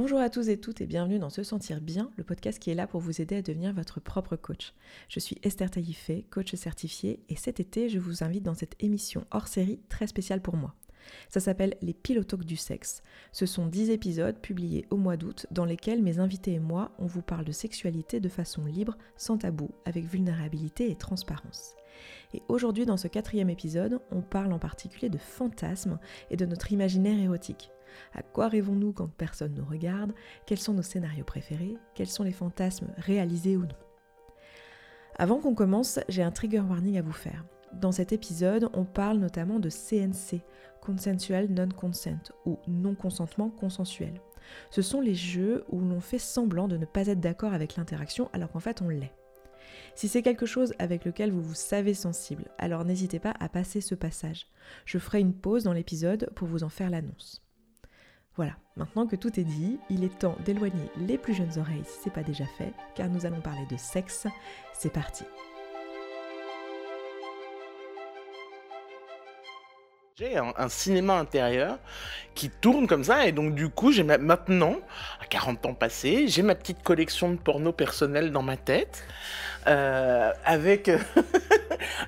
Bonjour à tous et toutes et bienvenue dans Se Sentir Bien, le podcast qui est là pour vous aider à devenir votre propre coach. Je suis Esther Taïfé, coach certifiée, et cet été, je vous invite dans cette émission hors série très spéciale pour moi. Ça s'appelle Les Pilotoques du sexe. Ce sont 10 épisodes publiés au mois d'août dans lesquels mes invités et moi, on vous parle de sexualité de façon libre, sans tabou, avec vulnérabilité et transparence. Et aujourd'hui, dans ce quatrième épisode, on parle en particulier de fantasmes et de notre imaginaire érotique. À quoi rêvons-nous quand personne nous regarde? Quels sont nos scénarios préférés? Quels sont les fantasmes réalisés ou non? Avant qu'on commence, j'ai un trigger warning à vous faire. Dans cet épisode, on parle notamment de CNC, Consensual Non-Consent, ou non-consentement consensuel. Ce sont les jeux où l'on fait semblant de ne pas être d'accord avec l'interaction alors qu'en fait on l'est. Si c'est quelque chose avec lequel vous vous savez sensible, alors n'hésitez pas à passer ce passage. Je ferai une pause dans l'épisode pour vous en faire l'annonce. Voilà, maintenant que tout est dit, il est temps d'éloigner les plus jeunes oreilles si ce n'est pas déjà fait, car nous allons parler de sexe. C'est parti. J'ai un, cinéma intérieur qui tourne comme ça et donc du coup j'ai maintenant, à 40 ans passés, j'ai ma petite collection de porno personnel dans ma tête euh, avec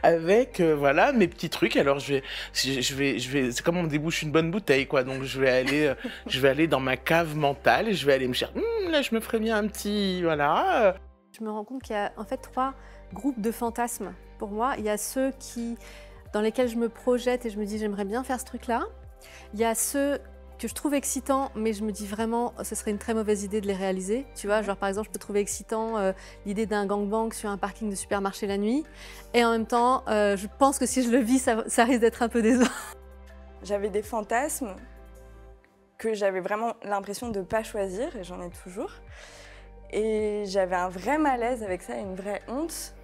avec euh, voilà mes petits trucs. Alors je vais je vais je vais c'est comme on débouche une bonne bouteille quoi. Donc je vais aller euh, je vais aller dans ma cave mentale et je vais aller me chercher hum, là je me ferais bien un petit voilà. Je me rends compte qu'il y a en fait trois groupes de fantasmes pour moi. Il y a ceux qui dans lesquels je me projette et je me dis j'aimerais bien faire ce truc-là. Il y a ceux que je trouve excitants, mais je me dis vraiment ce serait une très mauvaise idée de les réaliser. Tu vois, genre par exemple, je peux trouver excitant euh, l'idée d'un gangbang sur un parking de supermarché la nuit, et en même temps, euh, je pense que si je le vis, ça, risque d'être un peu décevant. J'avais des fantasmes que j'avais vraiment l'impression de ne pas choisir, et j'en ai toujours. Et j'avais un vrai malaise avec ça, une vraie honte.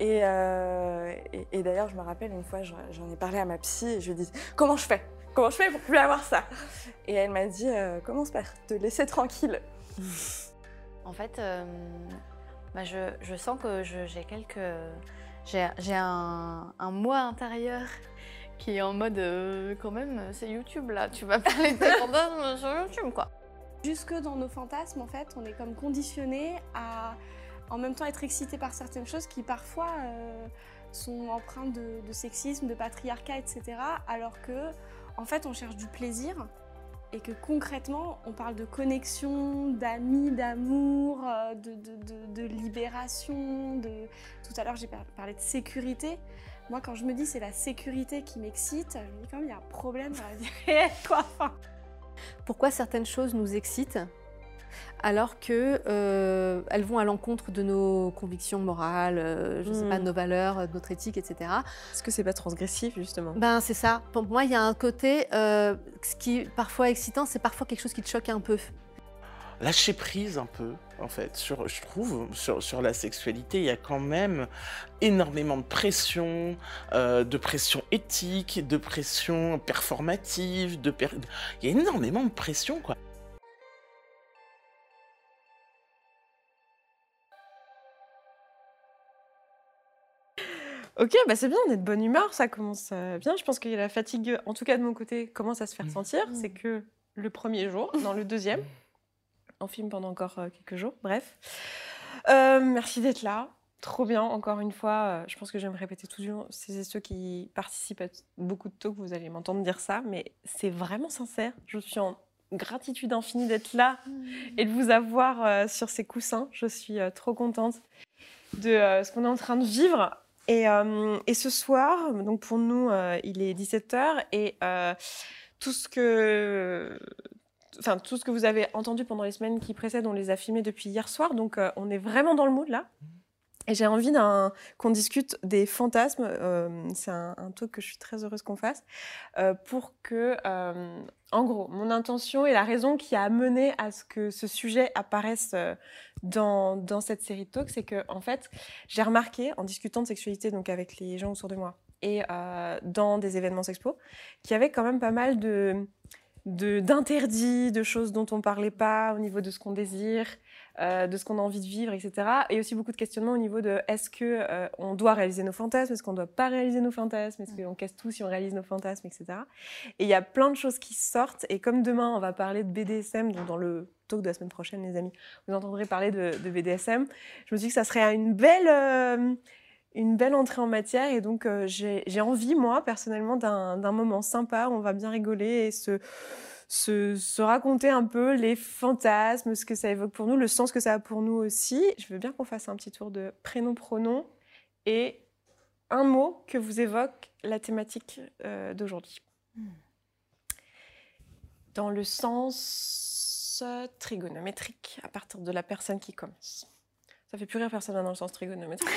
Euh, et, d'ailleurs, je me rappelle une fois, j'en ai parlé à ma psy et je lui ai dit Comment je fais? Comment je fais pour plus avoir ça? Et elle m'a dit euh, Commence par te laisser tranquille. En fait, euh, bah, je, sens que j'ai quelques. J'ai un, un, moi intérieur qui est en mode quand même, c'est YouTube là, tu vas parler de tes fantasmes sur YouTube quoi. Jusque dans nos fantasmes, en fait, on est comme conditionné à en même temps être excité par certaines choses qui parfois euh, sont empreintes de, sexisme, de patriarcat, etc. Alors que, en fait, on cherche du plaisir et que concrètement, on parle de connexion, d'amis, d'amour, euh, de, libération. De... Tout à l'heure, j'ai parlé de sécurité. Moi, quand je me dis c'est la sécurité qui m'excite, je me dis quand même il y a un problème dans la vie réelle, quoi. Pourquoi certaines choses nous excitent? Alors qu'elles euh, vont à l'encontre de nos convictions morales, euh, je sais pas, de hmm. nos valeurs, de notre éthique, etc. Est-ce que c'est pas transgressif justement? Ben c'est ça. Pour moi, il y a un côté, euh, ce qui est parfois excitant, c'est parfois quelque chose qui te choque un peu. Lâcher prise un peu, en fait, sur, je trouve, sur, la sexualité, il y a quand même énormément de pression, de pression éthique, de pression performative, de il y a énormément de pression, quoi. Ok, bah c'est bien, on est de bonne humeur, ça commence euh, bien. Je pense qu'il y a la fatigue, en tout cas de mon côté, commence à se faire mmh. sentir. Mmh. C'est que le premier jour, dans le deuxième, on filme pendant encore euh, quelques jours, bref. Euh, merci d'être là. Trop bien, encore une fois. je pense que je vais me répéter toujours. C'est ceux qui participent à beaucoup de talks, vous allez m'entendre dire ça, mais c'est vraiment sincère. Je suis en gratitude infinie d'être là et de vous avoir sur ces coussins. Je suis trop contente de ce qu'on est en train de vivre euh, et, ce soir, donc pour nous, euh, il est 17h et euh, tout ce que enfin tout ce que vous avez entendu pendant les semaines qui précèdent, on les a filmés depuis hier soir, donc on est vraiment dans le mood là. Et j'ai envie qu'on discute des fantasmes. Euh, c'est un, un, talk que je suis très heureuse qu'on fasse. Euh, pour que, euh, en gros, mon intention et la raison qui a amené à ce que ce sujet apparaisse dans, cette série de talks, c'est que, en fait, j'ai remarqué, en discutant de sexualité donc avec les gens autour de moi et dans des événements sexpo, qu'il y avait quand même pas mal de d'interdits, de, choses dont on parlait pas au niveau de ce qu'on désire, de ce qu'on a envie de vivre, etc. Et aussi beaucoup de questionnements au niveau de est-ce que euh, on doit réaliser nos fantasmes, est-ce qu'on doit pas réaliser nos fantasmes, est-ce qu'on casse tout si on réalise nos fantasmes, etc. Et il y a plein de choses qui sortent. Et comme demain on va parler de BDSM, donc dans le talk de la semaine prochaine, les amis, vous entendrez parler de, de BDSM. Je me suis dit que ça serait une belle, euh, une belle entrée en matière. Et donc, euh, j'ai envie, moi, personnellement, d'un moment sympa où on va bien rigoler et se, se, se raconter un peu les fantasmes, ce que ça évoque pour nous, le sens que ça a pour nous aussi. Je veux bien qu'on fasse un petit tour de prénom, pronom et un mot que vous évoque la thématique euh, d'aujourd'hui. Dans le sens euh, trigonométrique, à partir de la personne qui commence. Ça fait plus rire personne dans le sens trigonométrique.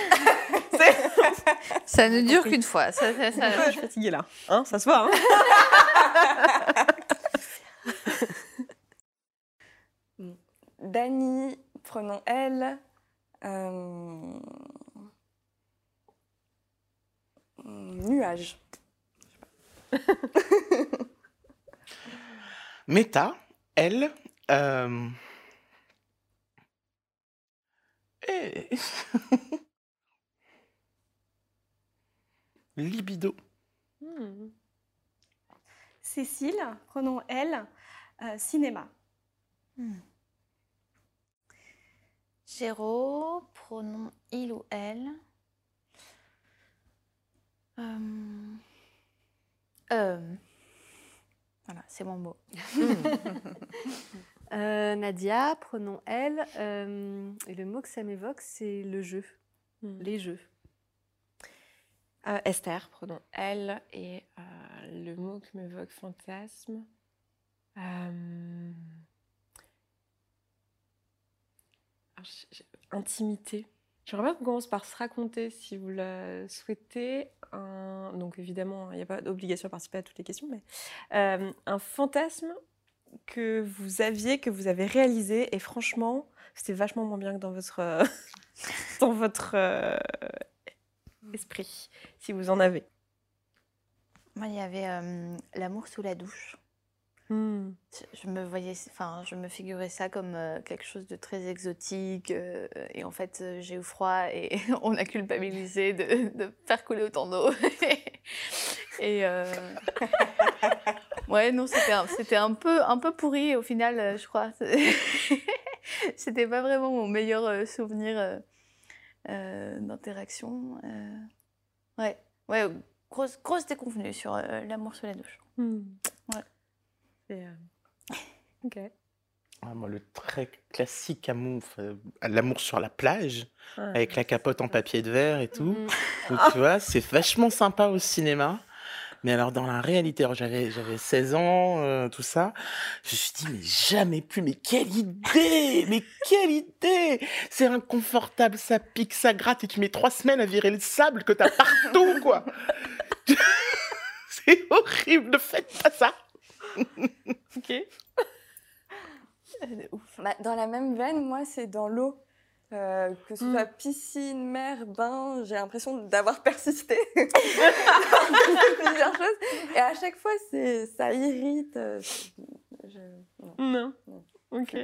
Ça ne dure qu'une fois. Ça, ça- ça- Je suis fatiguée là. Hein, ça se voit. Hein Dani, prenons elle. Euh, Nuage. Méta, elle. euh, eh. Libido. Hmm. Cécile, prenons elle, euh, cinéma. Géraud, pronom il ou elle. Euh, euh, Voilà, c'est mon mot. Euh, Nadia, prenons elle. euh, et le mot que ça m'évoque, c'est le jeu, Hmm. les jeux. Euh, Esther, prenons elle. Et euh, le mot qui m'évoque fantasme. euh, intimité. J'aimerais bien qu'on commence par se raconter si vous le souhaitez. Un- Donc évidemment, il n'y a pas d'obligation à participer à toutes les questions, mais euh, un fantasme que vous aviez, que vous avez réalisé, et franchement, c'était vachement moins bien que dans votre, dans votre euh, esprit, si vous en avez. Moi, il y avait euh, l'amour sous la douche. Hmm. Je- me voyais, enfin, je me figurais ça comme euh, quelque chose de très exotique. euh, et en fait, euh, j'ai eu froid et on a culpabilisé de, de faire couler autant d'eau. et ouais, non, c'était un, c'était un peu, un peu pourri au final, je crois. C'était pas vraiment mon meilleur souvenir d'interaction. Ouais, ouais, grosse, grosse déconvenue sur l'amour sous la douche. Hmm. Ouais. Et, euh, Ok. Ah, moi, le très classique amour, euh, l'amour sur la plage, avec la capote en papier de verre et tout. Mhm. Donc, tu vois, c'est vachement sympa au cinéma. Mais alors, dans la réalité, j'avais, j'avais 16 ans, euh, tout ça. Je me suis dit, mais jamais plus, mais quelle idée! Mais quelle idée! C'est inconfortable, ça pique, ça gratte, et tu mets trois semaines à virer le sable que t'as partout, quoi! c'est horrible, ne faites pas ça! Ok. Bah, dans la même veine, moi, c'est dans l'eau. Euh, que ce Mm. soit piscine, mer, bain, j'ai l'impression d'avoir persisté plusieurs choses. Et à chaque fois, c'est, ça irrite. euh, je- non. Non. Non. Ok.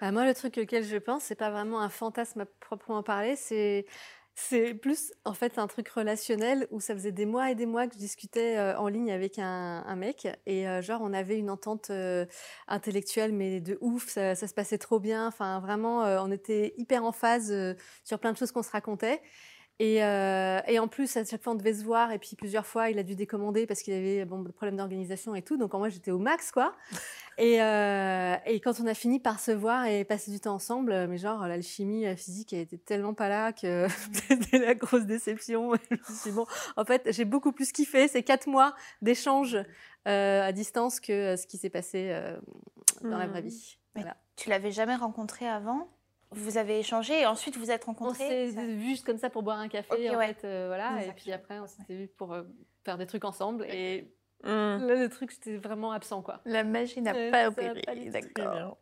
Bah, moi, le truc auquel je pense, c'est pas vraiment un fantasme à proprement parler, c'est c'est plus en fait un truc relationnel où ça faisait des mois et des mois que je discutais euh, en ligne avec un, mec et euh, genre on avait une entente euh, intellectuelle mais de ouf, ça, ça se passait trop bien, enfin vraiment on était hyper en phase sur plein de choses qu'on se racontait. Et, et en plus, à chaque fois, on devait se voir. Et puis, plusieurs fois, il a dû décommander parce qu'il avait bon, des problèmes d'organisation et tout. Donc, moi, j'étais au max, quoi. Et, euh, et quand on a fini par se voir et passer du temps ensemble, euh, mais genre l'alchimie, la physique, elle était tellement pas là que c'était la grosse déception. Et je me suis dit, bon, en fait, j'ai beaucoup plus kiffé ces quatre mois d'échange euh, à distance que euh, ce qui s'est passé euh, dans la vraie Hmm. vie. Voilà. Tu l'avais jamais rencontré avant? Vous avez échangé et ensuite vous êtes On rencontrés? s'est ça- vu juste comme ça pour boire un café, Ok, en ouais. fait, euh, voilà. Et puis après, on s'était vu pour euh, faire des trucs ensemble. Et Hmm. là, le truc, c'était vraiment absent, quoi. La magie n'a pas opéré. D'accord.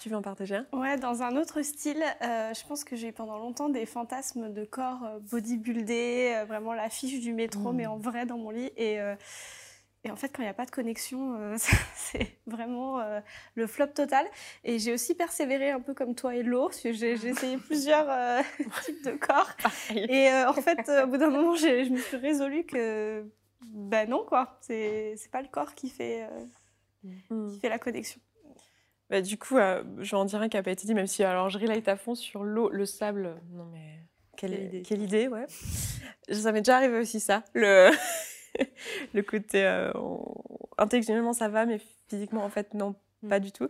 Tu veux en partager un? Ouais, dans un autre style, euh, je pense que j'ai eu pendant longtemps des fantasmes de corps euh, bodybuildé, euh, vraiment l'affiche du métro, Mm. mais en vrai dans mon lit. Et, euh, et en fait, quand il n'y a pas de connexion, euh, c'est vraiment euh, le flop total. Et j'ai aussi persévéré un peu comme toi et l'eau, parce que j'ai essayé plusieurs euh, types de corps. Et euh, en fait, au bout d'un moment, je me suis résolue que, ben non, quoi, c'est c'est pas le corps qui fait, euh, Mm. qui fait la connexion. Bah, du coup, euh, je vais en dire un qui n'a pas été dit, même si alors je relate à fond sur l'eau, le sable. Non mais quelle, Quelle idée. Quelle idée, ouais. Ça m'est déjà arrivé aussi ça. Le, le côté euh, on- intellectuellement ça va, mais physiquement en fait non, Mm. pas du tout.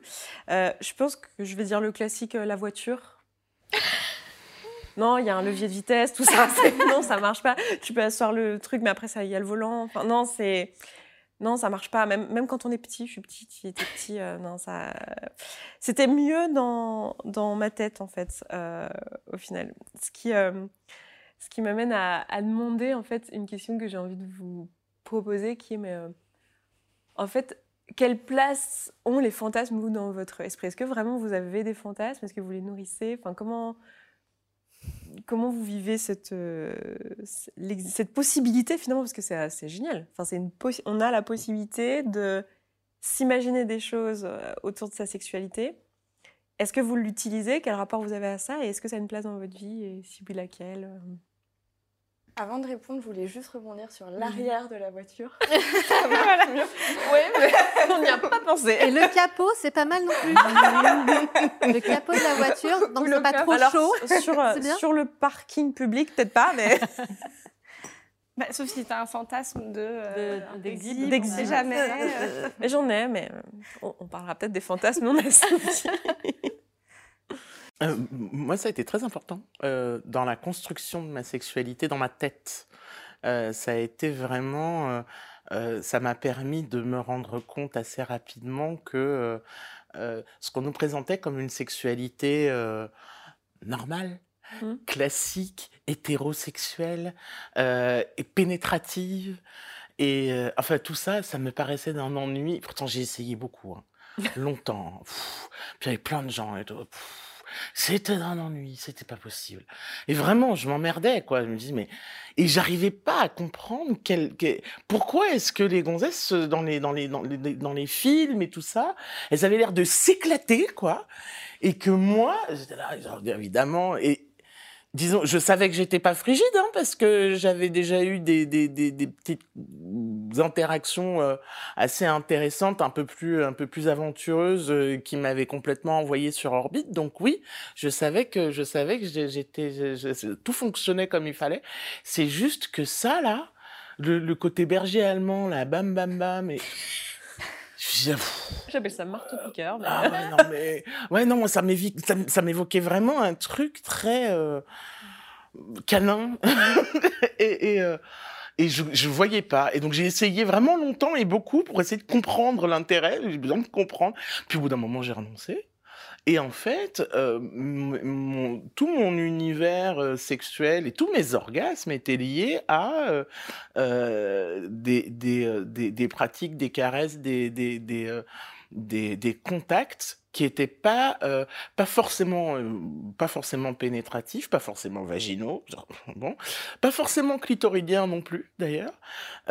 Euh, je pense que je vais dire le classique euh, la voiture. Non, il y a un levier de vitesse, tout ça. Non, ça marche pas. Tu peux asseoir le truc, mais après ça, il y a le volant. Enfin, non, c'est non, ça marche pas. Même, même quand on est petit, je suis petite, il était petit. euh, non, ça. C'était mieux dans, dans ma tête en fait, euh, au final. Ce qui, euh, ce qui m'amène à, à demander en fait une question que j'ai envie de vous proposer, qui est mais en fait, quelle place ont les fantasmes vous dans votre esprit? Est-ce que vraiment vous avez des fantasmes? Est-ce que vous les nourrissez? Enfin, comment comment vous vivez cette, euh, cette possibilité finalement Parce que c'est assez génial. Enfin, une on a la possibilité de s'imaginer des choses euh, autour de sa sexualité. Est-ce que vous l'utilisez? Quel rapport vous avez à ça? Et est-ce que ça a une place dans votre vie? Et si oui, laquelle? euh Avant de répondre, je voulais juste rebondir sur l'arrière de la voiture. Voilà. Oui, mais on n'y a pas pensé. Et le capot, c'est pas mal non plus. le capot de la voiture, donc Le c'est pas trop Alors, chaud. Sur, euh, bien sur le parking public, peut-être pas, mais Bah, sauf si tu as un fantasme de, euh, d'exil, exil, d'exil. jamais. euh. Mais j'en ai, mais on, on parlera peut-être des fantasmes non assoupis. Euh, moi, ça a été très important euh, dans la construction de ma sexualité, dans ma tête. Euh, ça a été vraiment, ça m'a permis de me rendre compte assez rapidement que ce qu'on nous présentait comme une sexualité normale, Mhm. classique, hétérosexuelle et pénétrative, et euh, enfin tout ça, ça me paraissait d'un ennui. Pourtant, j'ai essayé beaucoup, hein, longtemps. Pff, puis il y avait plein de gens et tout. Pff, c'était un ennui, c'était pas possible. Et vraiment, je m'emmerdais, quoi. Je me dis, mais. Et j'arrivais pas à comprendre pourquoi est-ce que les gonzesses, euh, dans les, dans, les, dans, les, dans les films et tout ça, elles avaient l'air de s'éclater, quoi. Et que moi, j'étais là, évidemment, et. Disons, je savais que j'étais pas frigide, hein, parce que j'avais déjà eu des, des, des, des petites interactions euh, assez intéressantes, un peu plus, un peu plus aventureuses, euh, qui m'avaient complètement envoyé sur orbite. Donc oui, je savais que, je savais que j'étais, tout fonctionnait comme il fallait. C'est juste que ça là, le, le côté berger allemand, là, bam bam bam, et J'appelle ça marteau-piqueur. mais- ah ouais, non, mais. Ouais, non, moi, ça m'évoquait vraiment un truc très. euh, canin. et. et euh, et je, je voyais pas. Et donc j'ai essayé vraiment longtemps et beaucoup pour essayer de comprendre l'intérêt. J'ai besoin de comprendre. Puis au bout d'un moment, j'ai renoncé. Et en fait, euh, tout mon univers euh, sexuel et tous mes orgasmes étaient liés à euh, des, pratiques, des caresses, des contacts qui étaient pas euh, pas forcément euh, pas forcément pénétratifs, pas forcément vaginaux, genre, bon, pas forcément clitoridiens non plus d'ailleurs,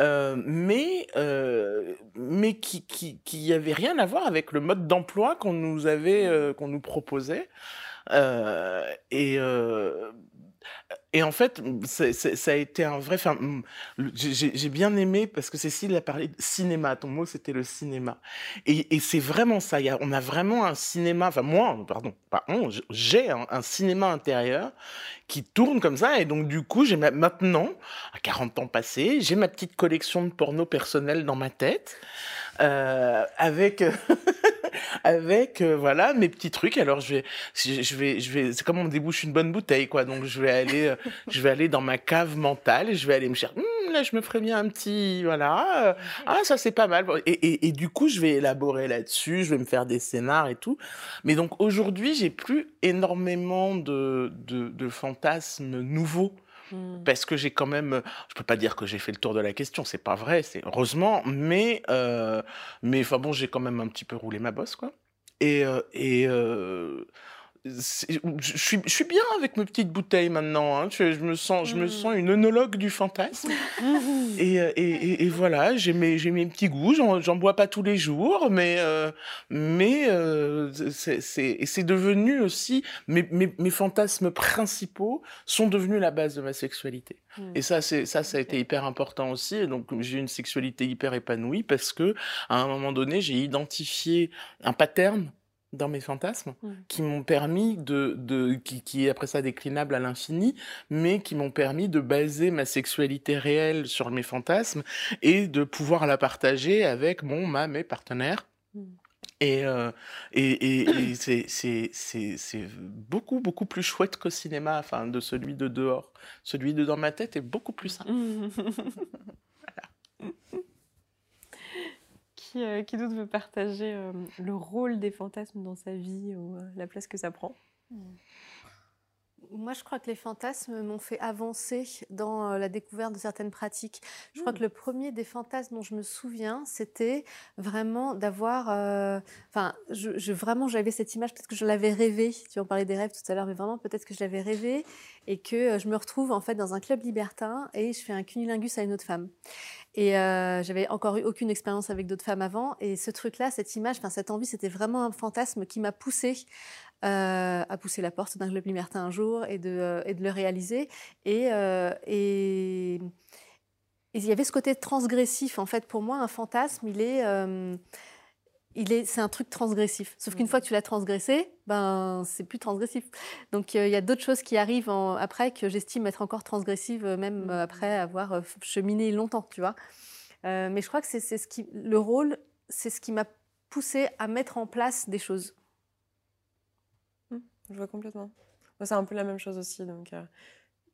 euh, mais euh, mais qui qui qui avait rien à voir avec le mode d'emploi qu'on nous avait euh, qu'on nous proposait Euh, et et en fait, c'est- ça a été un vrai. Mm, le- j'ai- bien aimé parce que Cécile a parlé de cinéma. Ton mot, c'était le cinéma. Et, c'est vraiment ça. On a vraiment un cinéma. Enfin, moi, pardon, pas on. J'ai un, cinéma intérieur qui tourne comme ça. Et donc, du coup, j'ai ma- maintenant, à 40 ans passés, j'ai ma petite collection de porno personnel dans ma tête. euh, avec avec euh, voilà mes petits trucs. Alors je vais je je vais je vais c'est comme on débouche une bonne bouteille quoi. Donc je vais aller euh, je vais aller dans ma cave mentale et je vais aller me chercher Hum, là je me ferais bien un petit voilà. Euh, ah ça c'est pas mal. Et, et, et du coup je vais élaborer là-dessus je vais me faire des scénars et tout. Mais donc aujourd'hui j'ai plus énormément de, de de fantasmes nouveaux Hmm. parce que j'ai quand même, je peux pas dire que j'ai fait le tour de la question, c'est pas vrai, c'est heureusement, mais euh, mais enfin bon, j'ai quand même un petit peu roulé ma bosse quoi. Et euh, et euh, je suis, je suis bien avec mes petites bouteilles maintenant. hein. Je, je me sens, je me Mm. sens une œnologue du fantasme. Et, euh, et, et- et voilà, j'ai mes, j'ai mes petits goûts. J'en, bois pas tous les jours, mais, euh, mais euh, c'est, c'est, et c'est devenu aussi mes, mes, mes fantasmes principaux sont devenus la base de ma sexualité. Mm. Et ça, c'est ça, ça a été hyper important aussi. Et donc, j'ai une sexualité hyper épanouie parce que à un moment donné, j'ai identifié un pattern dans mes fantasmes Mm. qui m'ont permis de, de qui, qui est après ça déclinable à l'infini, mais qui m'ont permis de baser ma sexualité réelle sur mes fantasmes et de pouvoir la partager avec mon, ma, mes partenaires. Mm. Et, euh, et, et, et c'est, c'est, c'est, c'est beaucoup, beaucoup plus chouette qu'au cinéma, enfin, de celui de dehors. Celui de dans ma tête est beaucoup plus simple. qui, euh, veut partager euh, le rôle des fantasmes dans sa vie ou euh, la place que ça prend? Moi, je crois que les fantasmes m'ont fait avancer dans euh, la découverte de certaines pratiques. Je crois Mm. que le premier des fantasmes dont je me souviens, c'était vraiment d'avoir. euh, Enfin, je, je- vraiment, j'avais cette image, peut-être que je l'avais rêvé. Tu en parlais des rêves tout à l'heure, mais vraiment, peut-être que je l'avais rêvé et que euh, je me retrouve en fait dans un club libertin et je fais un cunilingus à une autre femme. Et euh, j'avais encore eu aucune expérience avec d'autres femmes avant. Et ce truc-là, cette image, enfin cette envie, c'était vraiment un fantasme qui m'a poussée euh, à pousser la porte d'un club libertin un jour et de, euh, et de le réaliser. Et, euh, et, et il y avait ce côté transgressif. En fait, pour moi, un fantasme, il est, il est, c'est un truc transgressif. Sauf qu'une Mhm. fois que tu l'as transgressé, ben, c'est plus transgressif. Donc, il y a d'autres choses qui arrivent en- après que j'estime être encore transgressives, euh, même euh, après avoir cheminé longtemps, tu vois. Mais je crois que c'est ce qui, le rôle, c'est ce qui m'a poussé à mettre en place des choses. Je vois complètement. C'est un peu la même chose aussi. Donc, euh,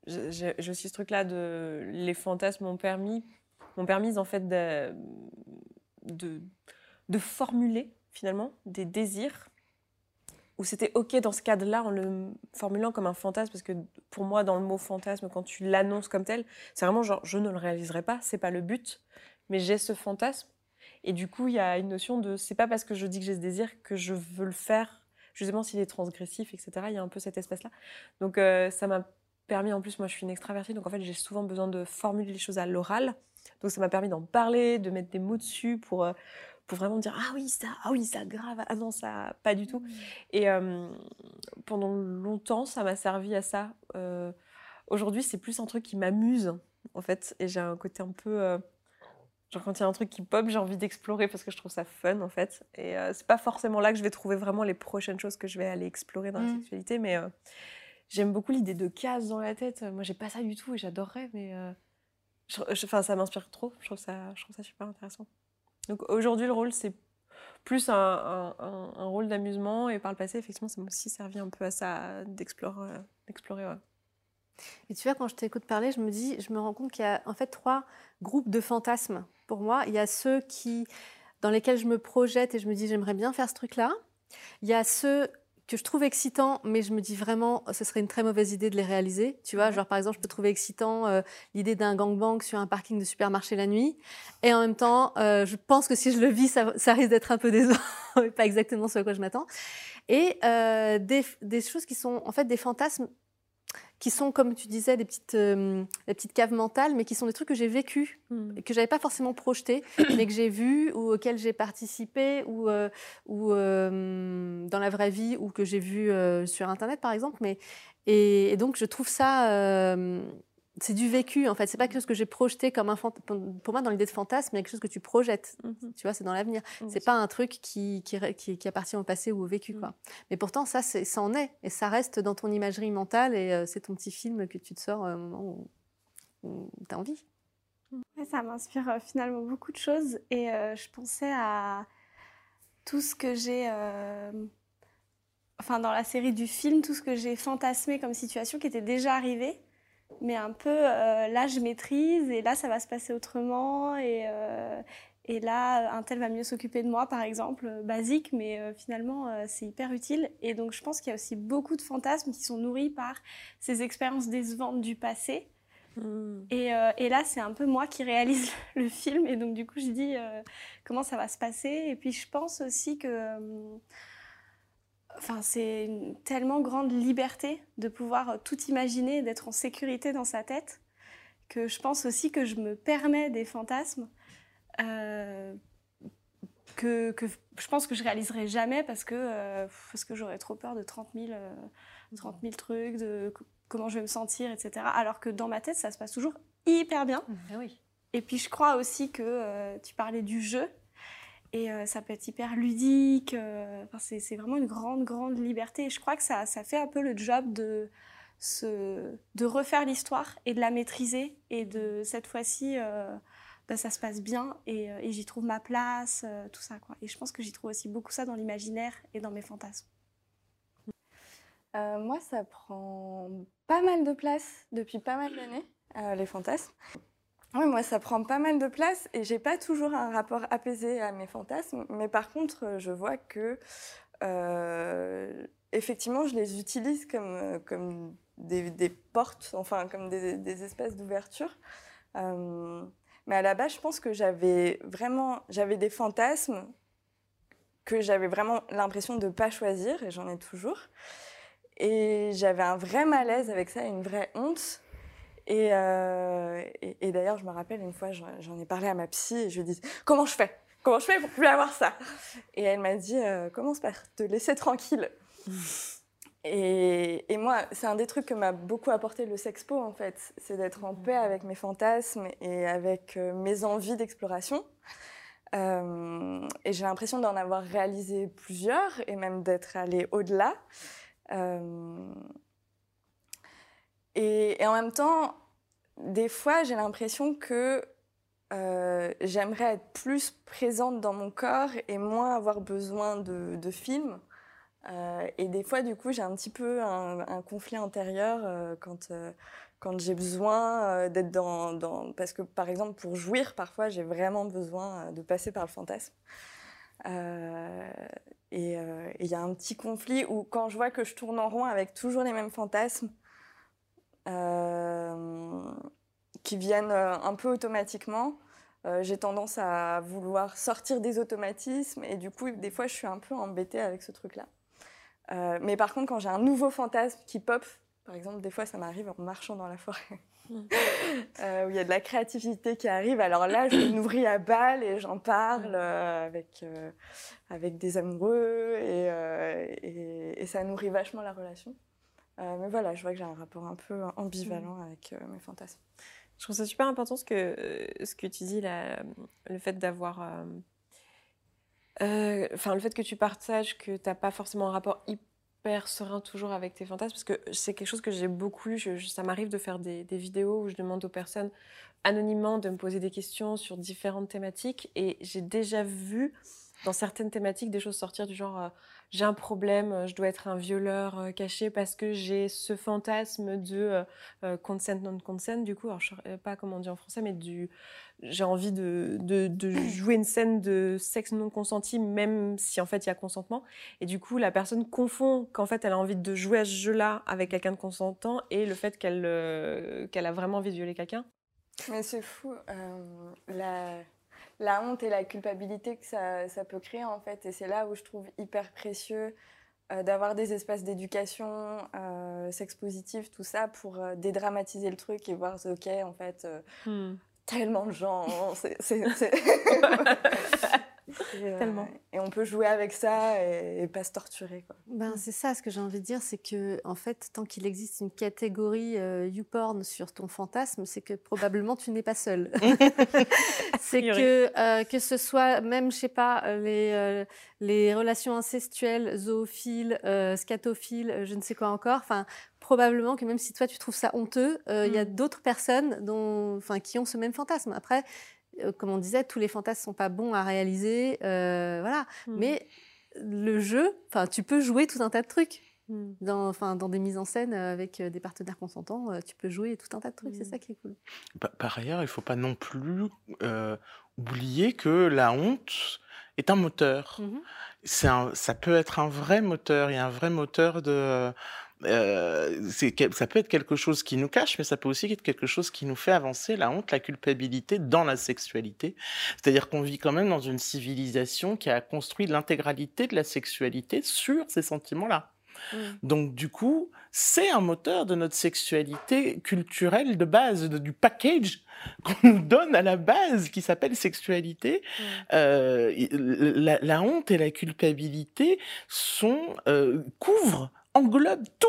j'ai aussi ce truc-là de les fantasmes m'ont permis, m'ont permis en fait de, de, de formuler finalement des désirs où c'était ok dans ce cadre-là en le formulant comme un fantasme parce que pour moi dans le mot fantasme quand tu l'annonces comme tel c'est vraiment genre je ne le réaliserai pas c'est pas le but mais j'ai ce fantasme et du coup il y a une notion de c'est pas parce que je dis que j'ai ce désir que je veux le faire justement s'il est transgressif, etc. Il y a un peu cette espèce-là. Donc euh, ça m'a permis, en plus, moi je suis une extravertie, donc en fait j'ai souvent besoin de formuler les choses à l'oral. Donc ça m'a permis d'en parler, de mettre des mots dessus pour, euh, pour vraiment dire ah oui ça, ah oui ça grave, ah non ça pas du tout. Et euh, pendant longtemps ça m'a servi à ça. Euh, Aujourd'hui c'est plus un truc qui m'amuse en fait, et j'ai un côté un peu euh, Genre quand il y a un truc qui pop, j'ai envie d'explorer parce que je trouve ça fun en fait. Et euh, c'est pas forcément là que je vais trouver vraiment les prochaines choses que je vais aller explorer dans la Mm. sexualité, mais euh, j'aime beaucoup l'idée de cases dans la tête. Moi j'ai pas ça du tout et j'adorerais, mais euh, je- je- enfin ça m'inspire trop. Je trouve ça, je trouve ça super intéressant. Donc aujourd'hui le rôle c'est plus un, un- un- un rôle d'amusement et par le passé effectivement ça m'a aussi servi un peu à ça d'explorer, euh, d'explorer. ouais. Et tu vois, quand je t'écoute parler, je me dis, je me rends compte qu'il y a en fait trois groupes de fantasmes. Pour moi, il y a ceux qui, dans lesquels je me projette et je me dis, j'aimerais bien faire ce truc-là. Il y a ceux que je trouve excitants, mais je me dis vraiment, ce serait une très mauvaise idée de les réaliser. Tu vois, genre par exemple, je peux trouver excitant euh, l'idée d'un gangbang sur un parking de supermarché la nuit. Et en même temps, euh, je pense que si je le vis, ça, ça risque d'être un peu décevant, pas exactement ce à quoi je m'attends. Et euh, des, des choses qui sont en fait des fantasmes qui sont, comme tu disais, des petites, euh, des petites caves mentales, mais qui sont des trucs que j'ai vécus, et que j'avais pas forcément projetés, mais que j'ai vus ou auxquels j'ai participé, ou, euh, ou euh, dans la vraie vie, ou que j'ai vu sur Internet, par exemple. Mais, et, et donc, je trouve ça... c'est du vécu, en fait. C'est pas quelque chose que j'ai projeté comme un. Pour moi, dans l'idée de fantasme, il y a quelque chose que tu projettes. Mhm. Tu vois, c'est dans l'avenir. Mhm. C'est pas un truc qui, qui, ré- qui, qui appartient au passé ou au vécu, Mm. Mais pourtant, ça, ça en est. Et ça reste dans ton imagerie mentale et euh, c'est ton petit film que tu te sors euh, au moment où, tu as envie. Ouais, ça m'inspire euh, finalement beaucoup de choses et je pensais à tout ce que j'ai, enfin dans la série du film, tout ce que j'ai fantasmé comme situation qui était déjà arrivé, mais un peu euh, là je maîtrise et là ça va se passer autrement et, euh, et là un tel va mieux s'occuper de moi par exemple, euh, basique mais euh, finalement c'est hyper utile et donc je pense qu'il y a aussi beaucoup de fantasmes qui sont nourris par ces expériences décevantes du passé. Mm. Et, et là, c'est un peu moi qui réalise le film. Et donc, du coup, je dis comment ça va se passer. Et puis, je pense aussi que euh, Enfin, c'est une tellement grande liberté de pouvoir tout imaginer, d'être en sécurité dans sa tête, que je pense aussi que je me permets des fantasmes euh, que, que je pense que je réaliserai jamais parce que, euh, parce que j'aurais trop peur de 30 000, 30 000 trucs, de comment je vais me sentir, etc. Alors que dans ma tête, ça se passe toujours hyper bien. Ah oui. Et puis je crois aussi que euh, tu parlais du jeu. Et euh, ça peut être hyper ludique. euh, enfin, c'est vraiment une grande, grande liberté. Et je crois que ça, ça fait un peu le job de, se, de refaire l'histoire et de la maîtriser. Et de cette fois-ci, bah, ça se passe bien et, et j'y trouve ma place, tout ça. Quoi. Et je pense que j'y trouve aussi beaucoup ça dans l'imaginaire et dans mes fantasmes. Moi, ça prend pas mal de place depuis pas mal d'années, les fantasmes. Oui, moi, ça prend pas mal de place et j'ai pas toujours un rapport apaisé à mes fantasmes. Mais par contre, euh, je vois que, euh, effectivement, je les utilise comme, euh, comme des, portes, enfin, comme des, espèces d'ouverture. Mais à la base, je pense que j'avais vraiment, j'avais des fantasmes que j'avais vraiment l'impression de pas choisir et j'en ai toujours. Et j'avais un vrai malaise avec ça, une vraie honte. Et, euh, et, et d'ailleurs, je me rappelle une fois, j'en ai parlé à ma psy et je lui ai dit Comment je fais? Comment je fais pour plus avoir ça? Et elle m'a dit euh, Commence par te laisser tranquille. Et, et moi, c'est un des trucs que m'a beaucoup apporté le sexpo, en fait. C'est d'être en paix avec mes fantasmes et avec euh, mes envies d'exploration. Euh, et j'ai l'impression d'en avoir réalisé plusieurs et même d'être allée au-delà. Euh, et, en même temps, des fois, j'ai l'impression que euh, j'aimerais être plus présente dans mon corps et moins avoir besoin de, films. Euh, et des fois, du coup, j'ai un petit peu un, conflit intérieur euh, quand, quand j'ai besoin d'être dans. Parce que, par exemple, pour jouir, parfois, j'ai vraiment besoin de passer par le fantasme. Et il y a un petit conflit où, quand je vois que je tourne en rond avec toujours les mêmes fantasmes, qui viennent euh, un peu automatiquement, euh, j'ai tendance à vouloir sortir des automatismes et du coup, des fois, je suis un peu embêtée avec ce truc-là. Euh, mais par contre, quand j'ai un nouveau fantasme qui pop, par exemple, des fois, ça m'arrive en marchant dans la forêt, euh, où il y a de la créativité qui arrive. Alors là, je me nourris à balle et j'en parle euh, avec, euh, avec des amoureux et, euh, et, et ça nourrit vachement la relation. Euh, mais voilà, je vois que j'ai un rapport un peu ambivalent avec euh, mes fantasmes. Je trouve ça super important ce que, euh, ce que tu dis, là, le fait d'avoir. Enfin, le fait que tu partages que tu n'as pas forcément un rapport hyper serein toujours avec tes fantasmes, parce que c'est quelque chose que j'ai beaucoup. Je- je- ça m'arrive de faire des, des vidéos où je demande aux personnes anonymement de me poser des questions sur différentes thématiques. Et j'ai déjà vu dans certaines thématiques des choses sortir du genre euh, j'ai un problème, euh, je dois être un violeur euh, caché parce que j'ai ce fantasme de consent non consent du coup. Alors je sais pas comment on dit en français mais du j'ai envie de, jouer une scène de sexe non consenti même si en fait il y a consentement. Et du coup la personne confond qu'en fait elle a envie de jouer à ce jeu-là avec quelqu'un de consentant et le fait qu'elle qu'elle a vraiment envie de violer quelqu'un. Mais c'est fou, la, la honte et la culpabilité que ça, ça peut créer en fait. Et c'est là où je trouve hyper précieux euh, d'avoir des espaces d'éducation, euh, sexe positif, tout ça, pour euh, dédramatiser le truc et voir, ok, en fait, euh, tellement de gens, c'est... Et, euh, Tellement. Et on peut jouer avec ça et, et pas se torturer, quoi. Ben, c'est ça, ce que j'ai envie de dire, c'est que en fait, tant qu'il existe une catégorie euh, YouPorn sur ton fantasme, c'est que probablement tu n'es pas seul. c'est que euh, que ce soit même, je sais pas, euh, les euh, les relations incestuelles, zoophiles, euh, scatophiles, je ne sais quoi encore. Enfin, probablement que même si toi tu trouves ça honteux, euh, il y a Mm. d'autres personnes dont, enfin, qui ont ce même fantasme. Après. Euh, Comme on disait, tous les fantasmes sont pas bons à réaliser, euh, voilà. Mm. Mais le jeu, enfin, tu peux jouer tout un tas de trucs. Mm. Dans, enfin, dans des mises en scène euh, avec des partenaires consentants, tu peux jouer tout un tas de trucs. C'est Mm. ça qui est cool. Pa- Par ailleurs, il ne faut pas non plus euh, oublier que la honte est un moteur. Mhm. C'est un- ça peut être un vrai moteur. Il y a un vrai moteur de, euh, ça peut être quelque chose qui nous cache, mais ça peut aussi être quelque chose qui nous fait avancer la honte, la culpabilité dans la sexualité. C'est-à-dire qu'on vit quand même dans une civilisation qui a construit l'intégralité de la sexualité sur ces sentiments-là. Mm. Donc du coup, c'est un moteur de notre sexualité culturelle de base, de- du package qu'on nous donne à la base qui s'appelle sexualité. Mm. Euh, la honte et la culpabilité sont euh, couvrent, englobent tout.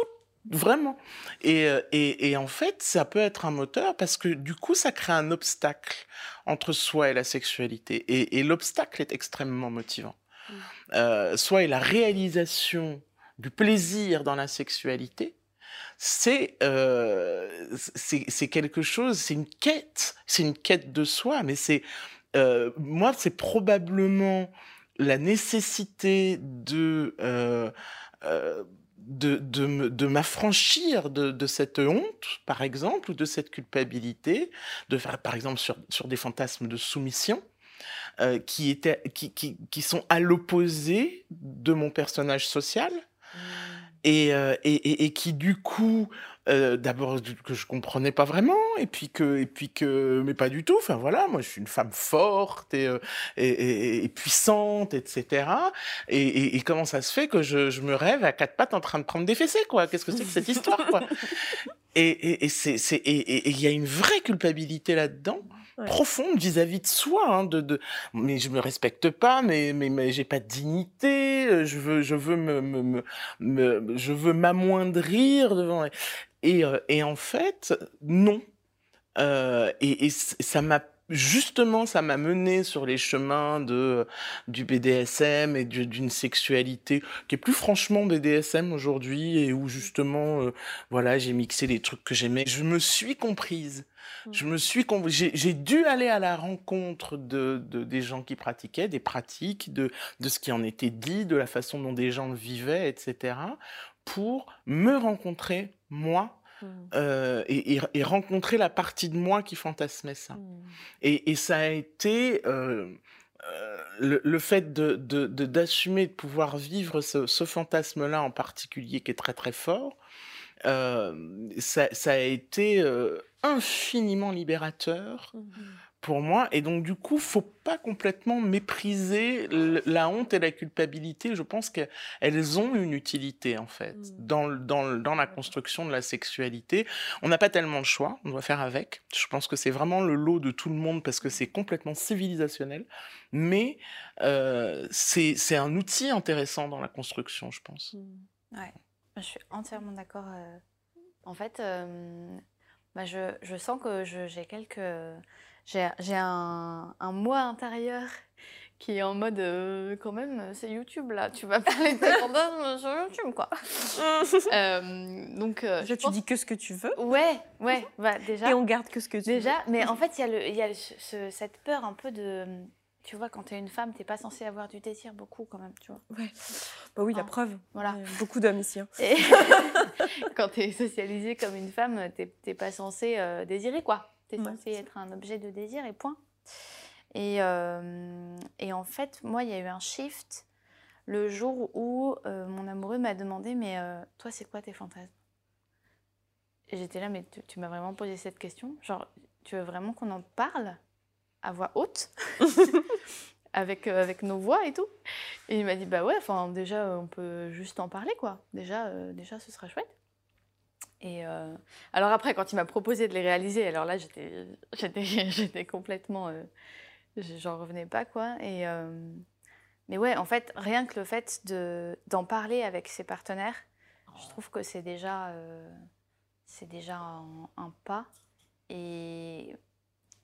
Vraiment. Et, euh, et, et en fait, ça peut être un moteur parce que du coup, ça crée un obstacle entre soi et la sexualité. Et, et l'obstacle est extrêmement motivant. Mm. Euh, soit est la réalisation du plaisir dans la sexualité, c'est euh, c'est c'est quelque chose, c'est une quête, c'est une quête de soi, mais c'est euh, moi c'est probablement la nécessité de euh, euh, de, de, m'affranchir de, cette honte, par exemple, ou de cette culpabilité, de faire, par exemple, sur, sur des fantasmes de soumission, euh, qui, étaient, qui, qui, qui sont à l'opposé de mon personnage social, et, euh, et, et, et qui du coup euh, d'abord que je comprenais pas vraiment et puis que et puis que mais pas du tout. Enfin voilà moi je suis une femme forte et euh, et, puissante etc et, comment ça se fait que je, je me rêve à quatre pattes en train de prendre des fessées quoi? Qu'est-ce que c'est que cette histoire quoi? Et et, et c'est c'est et et- et il y a une vraie culpabilité là-dedans Profonde vis-à-vis de soi hein, de, de mais je me respecte pas mais mais, mais j'ai pas de dignité euh, je veux je veux me, me, me- je veux m'amoindrir devant et, euh, et en fait non. Euh, et, et ça m'a justement ça m'a mené sur les chemins de du BDSM et du- d'une sexualité qui est plus franchement BDSM aujourd'hui et où justement euh, voilà j'ai mixé les trucs que j'aimais. Je me suis comprise je me suis j'ai dû aller à la rencontre de, de- des gens qui pratiquaient des pratiques de de ce qui en était dit de la façon dont des gens le vivaient etc pour me rencontrer moi Mm. euh, et, et- et rencontrer la partie de moi qui fantasmait ça. Mm. Et, et ça a été euh, euh, le, le fait de de- de- d'assumer de, pouvoir vivre ce, ce fantasme-là en particulier qui est très très fort. Euh, ça, ça a été euh, infiniment libérateur Mm. pour moi. Et donc, du coup, faut pas complètement mépriser la honte et la culpabilité. Je pense qu'elles ont une utilité, en fait, Mm. dans, la construction de la sexualité. On n'a pas tellement le choix, on doit faire avec. Je pense que c'est vraiment le lot de tout le monde parce que c'est complètement civilisationnel. Mais euh, c'est un outil intéressant dans la construction, je pense. Mm. Ouais, je suis entièrement d'accord. euh. En fait, euh, bah, je, je sens que je- j'ai quelques. J'ai j'ai un, un moi intérieur qui est en mode euh, quand même, c'est YouTube là, tu vas parler de tes sur YouTube quoi. Euh, donc, euh, je Déjà, tu pense- dis que ce que tu veux Ouais, ouais, bah, déjà. et on garde que ce que tu Déjà, mais en fait, il y a, le, il y a le- ce- cette peur un peu de. Tu vois, quand t'es une femme, t'es pas censée avoir du désir beaucoup quand même, tu vois. Ouais. Bah oui, la Ah, preuve. voilà. Beaucoup d'hommes ici. hein. Et quand tu es socialisée comme une femme, t'es t'es pas censé euh, désirer quoi. Tu es Ouais, censé c'est ça. être un objet de désir et point. Et, euh, et en fait, moi, il y a eu un shift le jour où euh, mon amoureux m'a demandé Mais toi, c'est quoi tes fantasmes? Et j'étais là, mais tu, tu m'as vraiment posé cette question Genre, tu veux vraiment qu'on en parle? À voix haute avec, euh, avec nos voix et tout Et il m'a dit Bah ouais, enfin, déjà, on peut juste en parler, quoi. Déjà, euh, déjà ce sera chouette. Et euh, alors après, quand il m'a proposé de les réaliser, alors là, j'étais, j'étais, j'étais complètement, j'en revenais pas quoi. Et mais ouais, en fait, rien que le fait de d'en parler avec ses partenaires, je trouve que c'est déjà, c'est déjà un, un pas. Et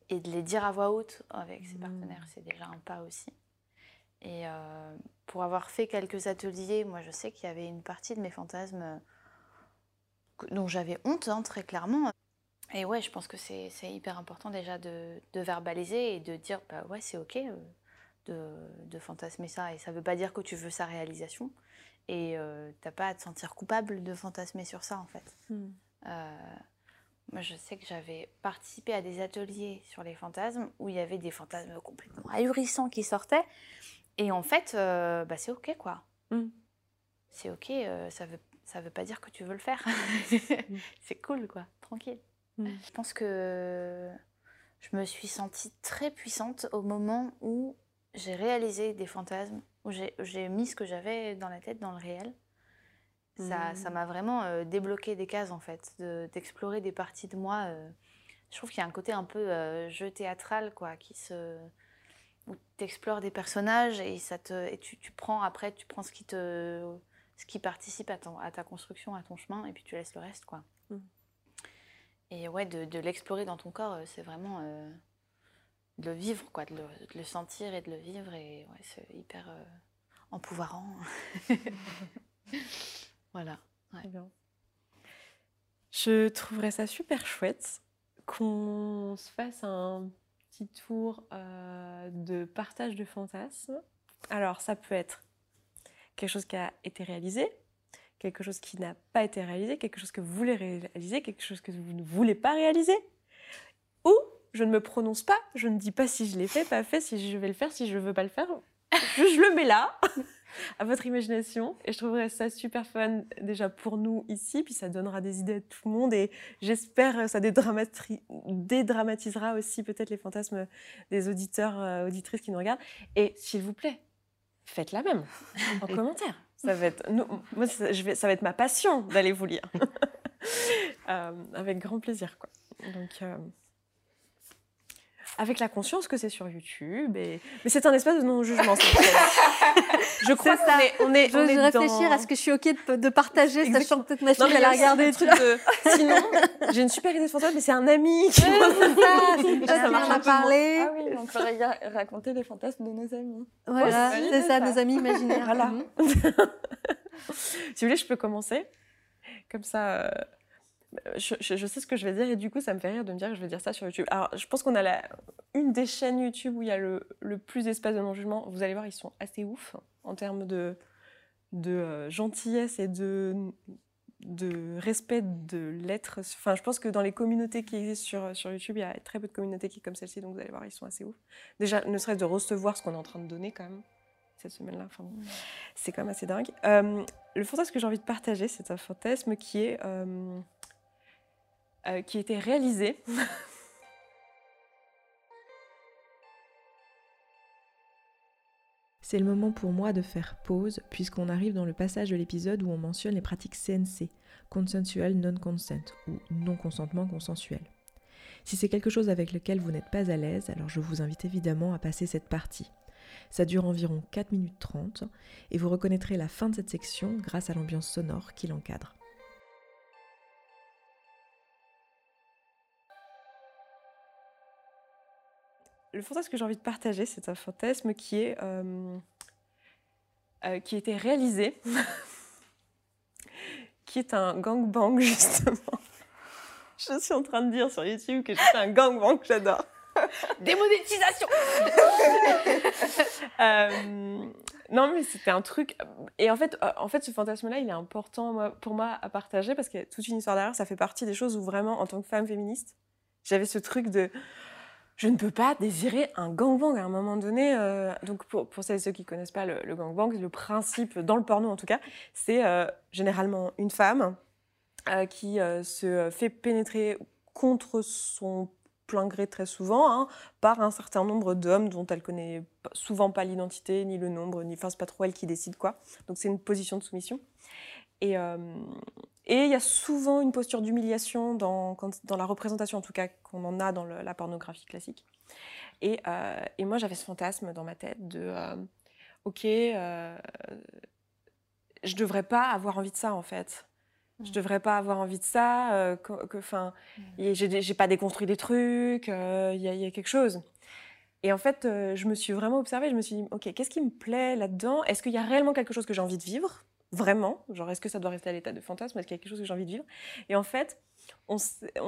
et de les dire à voix haute avec ses Mmh. partenaires, c'est déjà un pas aussi. Et euh, pour avoir fait quelques ateliers, moi, je sais qu'il y avait une partie de mes fantasmes euh, dont j'avais honte, hein, très clairement. Et ouais, je pense que c'est hyper important déjà de, de verbaliser et de dire, bah ouais, c'est ok euh, de, de fantasmer ça. Et ça veut pas dire que tu veux sa réalisation. Et euh, t'as pas à te sentir coupable de fantasmer sur ça, en fait. Mm. Euh, moi, je sais que j'avais participé à des ateliers sur les fantasmes où il y avait des fantasmes complètement ahurissants qui sortaient. Et en fait, euh, bah, c'est ok, quoi. Mm. C'est ok, euh, ça veut ça veut pas dire que tu veux le faire. c'est cool, quoi, tranquille. Mm. Je pense que je me suis sentie très puissante au moment où j'ai réalisé des fantasmes, où j'ai- j'ai mis ce que j'avais dans la tête dans le réel. Ça Mm. ça m'a vraiment euh, débloqué des cases, en fait, de- d'explorer des parties de moi. euh. je trouve qu'il y a un côté un peu euh, jeu théâtral, quoi, qui se où tu explores des personnages et, ça te, et tu, tu prends après, tu prends ce qui, te, ce qui participe à, ton- à ta construction, à ton chemin, et puis tu laisses le reste. quoi. Mm. Et ouais, de, de l'explorer dans ton corps, c'est vraiment euh, de le vivre, quoi, de le, de le sentir et de le vivre, et ouais, c'est hyper euh, empouvoirant. voilà. Bien. Je trouverais ça super chouette qu'on se fasse un petit tour euh, de partage de fantasmes. Alors, ça peut être quelque chose qui a été réalisé, quelque chose qui n'a pas été réalisé, quelque chose que vous voulez réaliser, quelque chose que vous ne voulez pas réaliser. Ou je ne me prononce pas, je ne dis pas si je l'ai fait, pas fait, si je vais le faire, si je ne veux pas le faire. Je, je le mets là, à votre imagination. Et je trouverais ça super fun déjà pour nous ici, puis ça donnera des idées à tout le monde. Et j'espère que ça dédramatri- dédramatisera aussi peut-être les fantasmes des auditeurs, euh, auditrices qui nous regardent. Et s'il vous plaît, faites la même en commentaire. Ça va être, nous- moi, ça, je vais, ça va être ma passion d'aller vous lire. Euh, avec grand plaisir, quoi. Donc, euh, avec la conscience que c'est sur YouTube. Et... Mais c'est un espace de non-jugement. je crois qu'on est, on est, Je on est réfléchir dans- à ce que je suis OK de, de partager, Exactement. sachant que peut-être ma Non, fille y a le truc de- Sinon, j'ai une super idée de fantasme, mais c'est un ami qui Ouais, c'est ça, Ça, marche a parlé. Ah oui, on pourrait ra- raconter les fantasmes de nos amis. Voilà, c'est c'est validé, ça, ça. nos amis imaginaires. Voilà. Mhm. si vous voulez, je peux commencer. Comme ça, euh, je, sais ce que je vais dire et du coup, ça me fait rire de me dire que je vais dire ça sur YouTube. Alors, je pense qu'on a une des chaînes YouTube où il y a le, plus d'espace de non-jugement. Vous allez voir, ils sont assez ouf en termes de, euh, gentillesse et de, respect de l'être. Enfin, je pense que dans les communautés qui existent sur, YouTube, il y a très peu de communautés qui comme celle-ci, donc vous allez voir, ils sont assez ouf. Déjà, ne serait-ce de recevoir ce qu'on est en train de donner quand même cette semaine-là. Enfin, c'est quand même assez dingue. Euh, le fantasme que j'ai envie de partager, c'est un fantasme qui est euh, euh, qui été réalisé. C'est le moment pour moi de faire pause puisqu'on arrive dans le passage de l'épisode où on mentionne les pratiques CNC, consensual non-consent ou non-consentement consensuel. Si c'est quelque chose avec lequel vous n'êtes pas à l'aise, alors je vous invite évidemment à passer cette partie. Ça dure environ 4 minutes 30 et vous reconnaîtrez la fin de cette section grâce à l'ambiance sonore qui l'encadre. Le fantasme que j'ai envie de partager, c'est un fantasme qui est euh, euh, qui a été réalisé, qui est un gangbang justement. Je suis en train de dire sur YouTube que j'ai fait un gangbang que j'adore. Démonétisation Euh, non, mais c'était un truc. Et en fait, en fait ce fantasme-là, il est important pour moi à partager parce qu'il y a toute une histoire derrière. Ça fait partie des choses où vraiment, en tant que femme féministe, j'avais ce truc de. Je ne peux pas désirer un gangbang à un moment donné. euh, donc, pour, pour celles et ceux qui ne connaissent pas le, le gangbang, le principe, dans le porno en tout cas, c'est euh, généralement une femme euh, qui se fait pénétrer contre son plein gré très souvent hein, par un certain nombre d'hommes dont elle connaît souvent pas l'identité ni le nombre, ni enfin c'est pas trop elle qui décide quoi. Donc c'est une position de soumission. Et et il y a souvent une posture d'humiliation dans, la représentation en tout cas qu'on en a dans le- la pornographie classique. Et, euh, et moi j'avais ce fantasme dans ma tête de euh, ok euh, je devrais pas avoir envie de ça en fait. Je devrais pas avoir envie de ça. euh, que, que- 'fin, et j'ai pas déconstruit des trucs, il y, a- il y a quelque chose. Et en fait, je me suis vraiment observée, je me suis dit, ok, qu'est-ce qui me plaît là-dedans? Est-ce qu'il y a réellement quelque chose que j'ai envie de vivre? Vraiment Genre, est-ce que ça doit rester à l'état de fantasme? Est-ce qu'il y a quelque chose que j'ai envie de vivre? Et en fait, on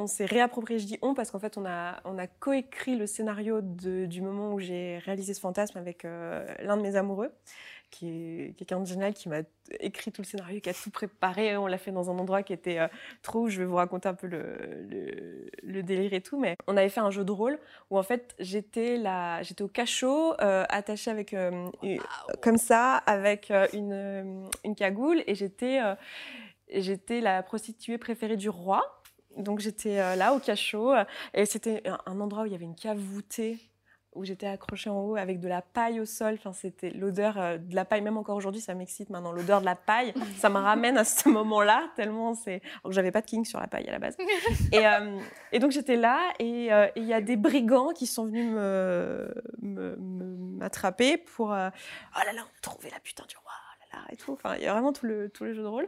s'est réapproprié, je dis on, parce qu'en fait, on a, coécrit le scénario du moment où j'ai réalisé ce fantasme avec euh, l'un de mes amoureux, qui est quelqu'un de génial, qui m'a écrit tout le scénario, qui a tout préparé. On l'a fait dans un endroit qui était euh, trop où je vais vous raconter un peu le, le, le délire et tout. Mais on avait fait un jeu de rôle où en fait j'étais là, j'étais au cachot, euh, attachée avec euh, comme ça, avec une, une cagoule, et j'étais j'étais la prostituée préférée du roi. Donc j'étais là au cachot et c'était un, un endroit où il y avait une cave voûtée où j'étais accrochée en haut avec de la paille au sol. Enfin, c'était l'odeur euh, de la paille. Même encore aujourd'hui, ça m'excite maintenant. L'odeur de la paille, ça me ramène à ce moment-là tellement c'est. Alors que j'avais pas de king sur la paille à la base. Et, euh, et donc j'étais là et euh, et il y a des brigands qui sont venus me m'attraper pour. euh, oh là là, on a trouvé la putain du roi. oh là là, et tout. Enfin, il y a vraiment tout le tout le jeu de rôle.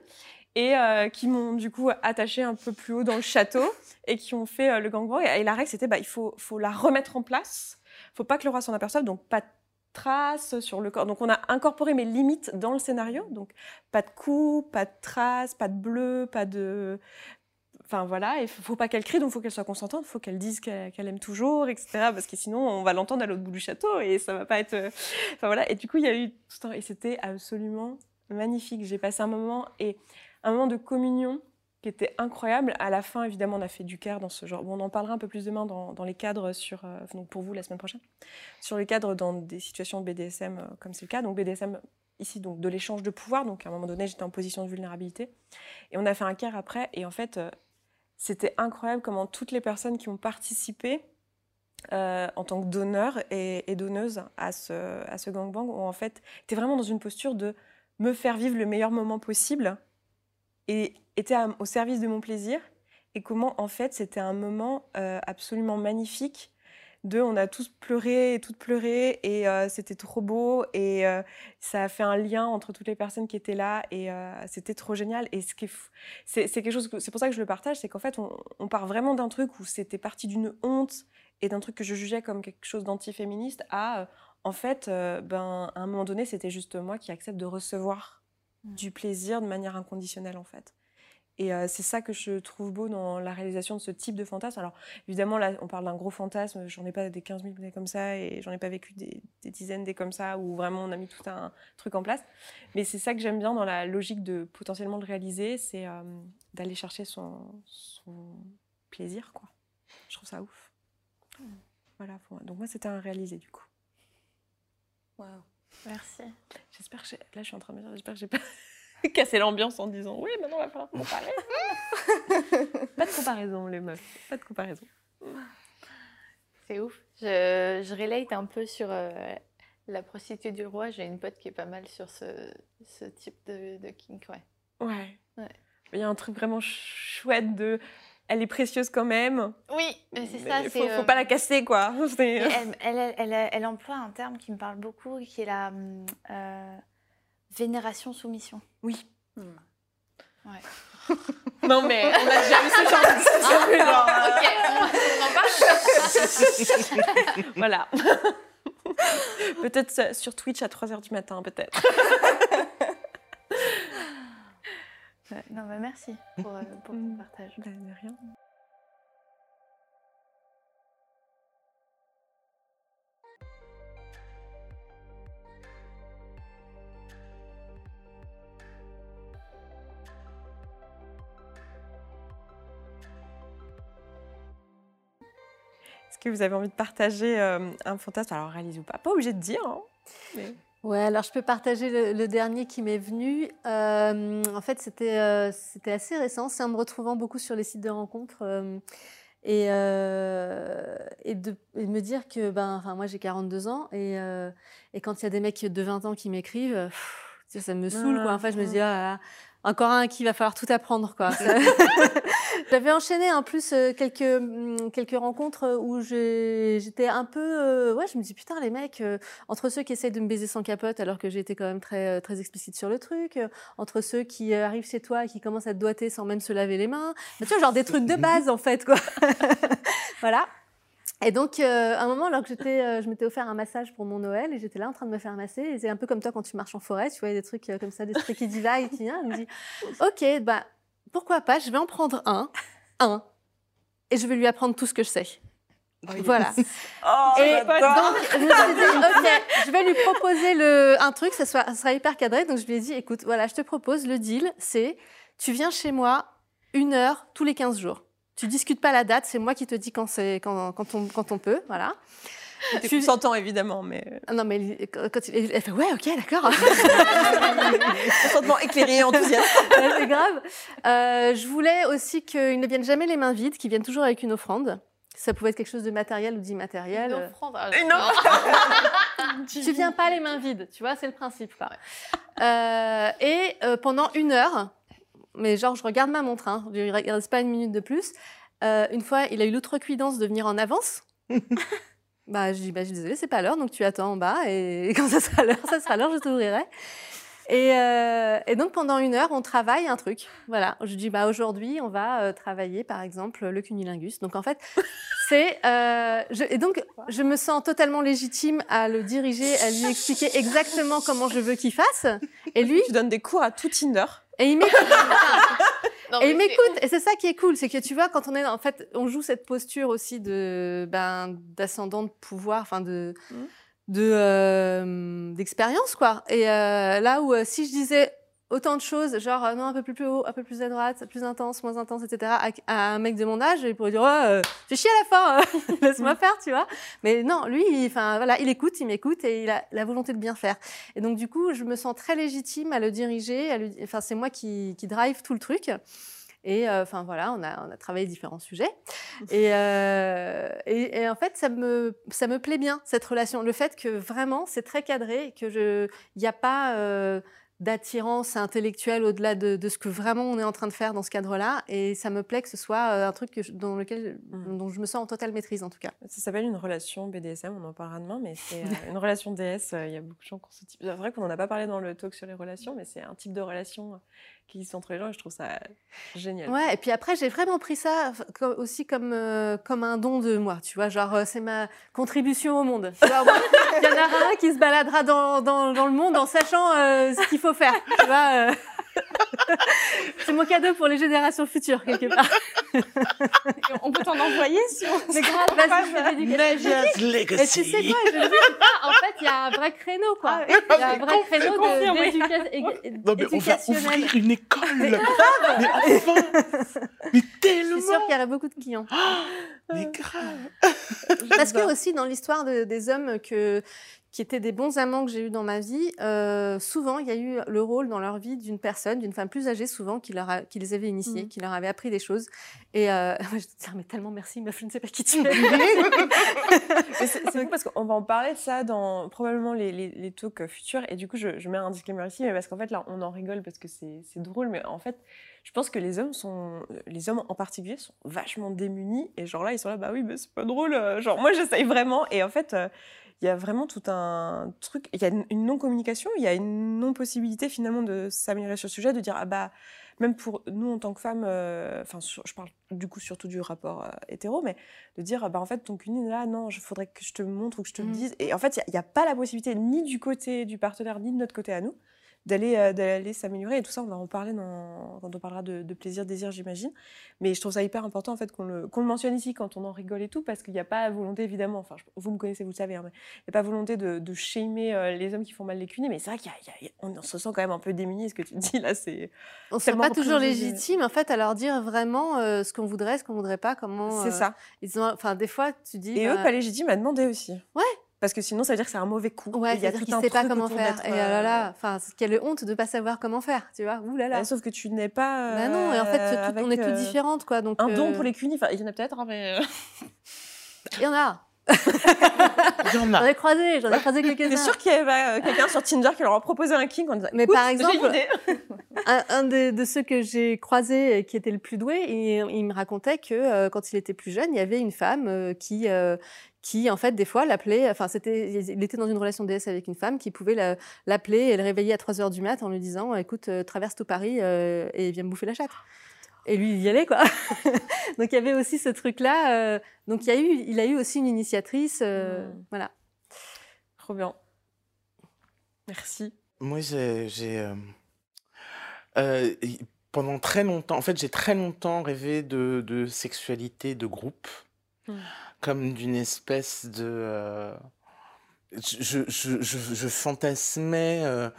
Et euh, qui m'ont du coup attaché un peu plus haut dans le château et qui ont fait euh, le gangbang. Et, et la règle, c'était bah, il faut, faut la remettre en place faut pas que le roi s'en aperçoive, donc pas de traces sur le corps. Donc on a incorporé mes limites dans le scénario, donc pas de coups, pas de traces, pas de bleu, pas de... Enfin voilà, il faut pas qu'elle crie, donc faut qu'elle soit consentante, faut qu'elle dise qu'elle qu'elle aime toujours, etc. Parce que sinon on va l'entendre à l'autre bout du château et ça va pas être... euh, Enfin voilà, et du coup il y a eu tout un... Et c'était absolument magnifique. J'ai passé un moment, et un moment de communion qui était incroyable. À la fin, évidemment, on a fait du care dans ce genre. Bon, on en parlera un peu plus demain dans, les cadres sur, euh, donc pour vous la semaine prochaine, sur les cadres dans des situations BDSM euh, comme c'est le cas. Donc BDSM ici, donc de l'échange de pouvoir. Donc à un moment donné, j'étais en position de vulnérabilité et on a fait un care après. Et en fait, euh, c'était incroyable comment toutes les personnes qui ont participé en tant que donneurs et, et donneuses à ce, à ce gangbang ont en fait été vraiment dans une posture de me faire vivre le meilleur moment possible et était à- au service de mon plaisir et comment en fait c'était un moment euh, absolument magnifique de on a tous pleuré et toutes pleuré et euh, c'était trop beau et euh, ça a fait un lien entre toutes les personnes qui étaient là et c'était trop génial et ce qui c'est quelque chose que- c'est pour ça que je le partage c'est qu'en fait on, part vraiment d'un truc où c'était parti d'une honte et d'un truc que je jugeais comme quelque chose d'antiféministe à en fait ben à un moment donné c'était juste moi qui accepte de recevoir du plaisir de manière inconditionnelle en fait et euh, c'est ça que je trouve beau dans la réalisation de ce type de fantasme. Alors, évidemment, là, on parle d'un gros fantasme. J'en ai pas des 15 000 des comme ça et j'en ai pas vécu des, des dizaines des comme ça où vraiment on a mis tout un truc en place. Mais c'est ça que j'aime bien dans la logique de potentiellement le réaliser, c'est euh, d'aller chercher son, son plaisir, quoi. Je trouve ça ouf. Voilà, pour moi. donc moi, c'était un réalisé du coup. Merci. J'espère que là, je suis en train de me dire, j'espère que j'ai pas cassé l'ambiance en disant oui, maintenant, il va falloir comparer. pas de comparaison, les meufs. Pas de comparaison. C'est ouf. Je, je relate un peu sur euh, la prostituée du roi. J'ai une pote qui est pas mal sur ce, ce type de, de kink, ouais. Ouais. Ouais. Il y a un truc vraiment ch- chouette de. Elle est précieuse quand même. Oui, mais c'est ça. Faut, c'est, faut euh, pas la casser, quoi. Elle, elle, elle- elle emploie un terme qui me parle beaucoup, qui est la euh, vénération-soumission. Oui. Ouais. Non, mais on a déjà eu ce genre de discussion. genre, euh, on en parle Voilà. peut-être sur Twitch à 3h du matin, peut-être. Ouais, Non, mais merci pour, euh, pour ton partage. Bah, de rien. Est-ce que vous avez envie de partager euh, un fantasme Alors, réalise ou pas. Pas obligé de dire. hein, mais- Ouais, alors je peux partager le, le dernier qui m'est venu. Euh, en fait, c'était euh, c'était assez récent. C'est en me retrouvant beaucoup sur les sites de rencontres euh, et, et, de, et de me dire que, ben, enfin, moi j'ai 42 ans et, et quand il y a des mecs de 20 ans qui m'écrivent, ça me saoule. Quoi. En fait, je me dis, ah, là là, encore un qui va falloir tout apprendre. Quoi. J'avais enchaîné en plus euh, quelques, hum, quelques rencontres où j'ai- j'étais un peu. euh, ouais, je me dis, putain, les mecs, euh, entre ceux qui essayent de me baiser sans capote alors que été quand même très, euh, très explicite sur le truc, euh, entre ceux qui euh, arrivent chez toi et qui commencent à te doiter sans même se laver les mains. Mais tu vois, genre des trucs de base en fait, quoi. voilà. Et donc, euh, à un moment, alors que j'étais, euh, je m'étais offert un massage pour mon Noël et j'étais là en train de me faire masser. Et c'est un peu comme toi quand tu marches en forêt, tu vois, des trucs euh, comme ça, des trucs qui divaguent qui viennent. Je me dis, ok, bah, pourquoi pas, je vais en prendre un, un, et je vais lui apprendre tout ce que je sais. Voilà. Oh, Et donc, je me suis dit, ok, je vais lui proposer le, un truc, ça, soit, ça sera hyper cadré. Donc, je lui ai dit, écoute, voilà, je te propose, le deal, c'est tu viens chez moi une heure tous les 15 jours. Tu discutes pas la date, c'est moi qui te dis quand, quand, quand, on, quand on peut, voilà. Tu- consentant, évidemment, mais. Ah Non, mais quand il- elle fait, ouais, ok, d'accord. Consentement et enthousiaste. C'est grave. Euh, je voulais aussi qu'ils ne viennent jamais les mains vides, qu'ils viennent toujours avec une offrande. Ça pouvait être quelque chose de matériel ou d'immatériel. Une Euh, offrande. ah, Une non. Tu viens pas les mains vides, tu vois, c'est le principe. Quoi. Euh, et euh, pendant une heure, mais genre je regarde ma montre, hein, il ne reste pas une minute de plus. euh, une fois, il a eu l'outrecuidance de venir en avance. bah, je dis, bah, je suis désolée, c'est pas l'heure, donc tu attends en bas et quand ça sera l'heure, ça sera l'heure, je t'ouvrirai. Et, euh, et donc pendant une heure, on travaille un truc. Voilà, je dis bah aujourd'hui, on va euh, travailler par exemple le cunilingus. Donc en fait, c'est euh, et donc je me sens totalement légitime à le diriger, à lui expliquer exactement comment je veux qu'il fasse. Et lui, Tu donnes des cours à tout Tinder. et il m'écoute. Non, Et il m'écoute, et c'est ça qui est cool, c'est que tu vois, quand on est, en fait, on joue cette posture aussi de, ben, d'ascendant de pouvoir, enfin de, Mhm. de, euh, d'expérience, quoi. Et euh, là où, euh, si je disais autant de choses, genre, euh, non, un peu plus, plus haut, un peu plus à droite, plus intense, moins intense, etc., à, à un mec de mon âge, il pourrait dire, ouais, euh, j'ai chié à la fin, euh, laisse-moi faire, tu vois. Mais non, lui, enfin, voilà, il écoute, il m'écoute et il a la volonté de bien faire. Et donc, du coup, je me sens très légitime à le diriger, enfin, c'est moi qui, qui drive tout le truc. Et euh, enfin voilà, on a, on a travaillé différents sujets. Et, euh, et, et en fait, ça me, ça me plaît bien, cette relation. Le fait que vraiment, c'est très cadré, que je, il n'y a pas euh, d'attirance intellectuelle au-delà de, de ce que vraiment on est en train de faire dans ce cadre-là. Et ça me plaît que ce soit euh, un truc que je- dans lequel, Mm. dont je me sens en totale maîtrise, en tout cas. Ça s'appelle une relation BDSM, on en parlera demain, mais c'est euh, une relation DS. euh, Il y a beaucoup de gens qui ont ce type. C'est vrai qu'on n'en a pas parlé dans le talk sur les relations, mais c'est un type de relation qui entre les gens je trouve ça génial. Ouais, et puis après, j'ai vraiment pris ça aussi comme, euh, comme un don de moi, tu vois, genre, euh, c'est ma contribution au monde. Il y en aura un qui se baladera dans, dans, le monde en sachant euh, ce qu'il faut faire, tu vois. c'est mon cadeau pour les générations futures, quelque part. On peut t'en envoyer si on... Mais grave, vas-y, je fais Et tu sais quoi, je dis, ah, en fait, il y a un vrai créneau, quoi. Il y a un vrai créneau de- Non, mais on va ouvrir une école. Mais enfin Mais Je tellement suis sûre qu'il y aura beaucoup de clients. Mais grave. Parce que aussi dans l'histoire de- des hommes que, qui étaient des bons amants que j'ai eus dans ma vie, euh, souvent il y a eu le rôle dans leur vie d'une personne, d'une femme plus âgée souvent, qui, leur a- qui les avait initiés, Mm. qui leur avait appris des choses. Et euh, je te dis, mais tellement merci, meuf, je ne sais pas qui tu es. C'est fou parce qu'on va en parler de ça dans probablement les, les, les talks futurs. Et du coup, je, je mets un disclaimer ici, mais parce qu'en fait, là, on en rigole parce que c'est drôle. Mais en fait, je pense que les hommes sont, les hommes en particulier, sont vachement démunis. Et genre là, ils sont là, bah oui, mais c'est pas drôle. Genre, moi, j'essaye vraiment. Et en fait, euh, il y a vraiment tout un truc. Il y a une, non-communication, il y a une non-possibilité finalement de s'améliorer sur ce sujet, de dire, ah bah, même pour nous en tant que femmes, euh, enfin, je parle du coup surtout du rapport euh, hétéro, mais de dire, ah bah, en fait, ton cunine là, non, il faudrait que je te montre ou que je te le Mhm. dise. Et en fait, il n'y a, pas la possibilité, ni du côté du partenaire, ni de notre côté à nous, d'aller euh, d'aller s'améliorer. Et tout ça, on va en parler dans, quand on parlera de, de plaisir, désir, j'imagine. Mais je trouve ça hyper important en fait qu'on le, qu'on le mentionne ici quand on en rigole et tout, parce qu'il n'y a pas volonté évidemment, enfin je- vous me connaissez, vous le savez, hein, mais il n'y a pas volonté de, de shamer euh, les hommes qui font mal les cuniers, mais c'est vrai qu'on se sent quand même un peu démunis, ce que tu dis là, c'est On ne se sent pas toujours représenté. légitime en fait à leur dire vraiment euh, ce qu'on voudrait, ce qu'on voudrait pas, comment. c'est euh, ça. Ils ont, enfin, des fois, tu dis. Et eux, bah, pas légitimes à demander aussi. Ouais. Parce que sinon, ça veut dire que c'est un mauvais coup. Ouais, il y a tout un ne savent pas comment faire. Et oh là là, enfin, c'est- quelle honte de pas savoir comment faire, tu vois. Ouh là là. euh, sauf que tu n'es pas. Bah non, et en fait, euh, tout- avec, on est toutes euh, différentes, quoi. Donc, Un don euh, pour les cunis, enfin, il y en a peut-être, hein, mais. euh, Il y en a. J'en ai croisé, j'en ai croisé quelques-uns. sûr qu'il y avait euh, quelqu'un sur Tinder qui leur a proposé un kink en disant Mais par exemple, une idée. un, un de, de ceux que j'ai croisés et qui était le plus doué, il, il me racontait que euh, quand il était plus jeune, il y avait une femme euh, qui, euh, qui en fait, des fois, l'appelait. Enfin, c'était, il était dans une relation DS avec une femme qui pouvait la- l'appeler et le réveiller à 3 heures du mat en lui disant "Écoute, euh, traverse tout Paris euh, et viens me bouffer la chatte." Et lui, il y allait, quoi. donc, il y avait aussi ce truc-là. euh, donc, il, y a eu, il a eu aussi une initiatrice. euh, Mm. Voilà. Trop bien. Merci. Moi, j'ai. euh, euh, pendant très longtemps, en fait, j'ai très longtemps rêvé de, de sexualité de groupe, Hmm. Comme d'une espèce de. euh, je, je, je, je- fantasmais euh,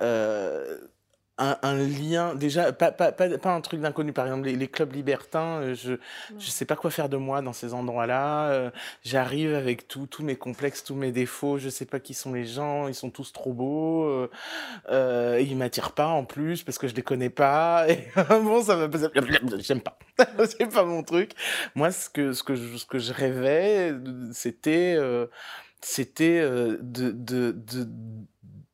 euh, un, un lien, déjà, pas, pas, pas, pas un truc d'inconnu. Par exemple, les, les clubs libertins, euh, je je sais pas quoi faire de moi dans ces endroits-là. euh, J'arrive avec tout, tous mes complexes, tous mes défauts. Je sais pas qui sont les gens. Ils sont tous trop beaux. Euh, euh, ils m'attirent pas en plus parce que je les connais pas. Et bon, ça me j'aime pas. C'est pas mon truc. Moi, ce que ce que je, ce que je rêvais, c'était euh, c'était euh, de de de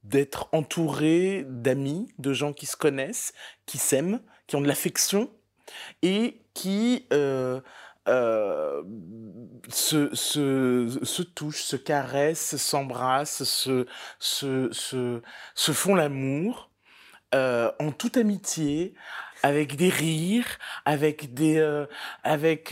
d'être entouré d'amis, de gens qui se connaissent, qui s'aiment, qui ont de l'affection et qui euh, euh, se, touchent, se caressent, s'embrassent, se, font l'amour euh, en toute amitié, avec des rires, avec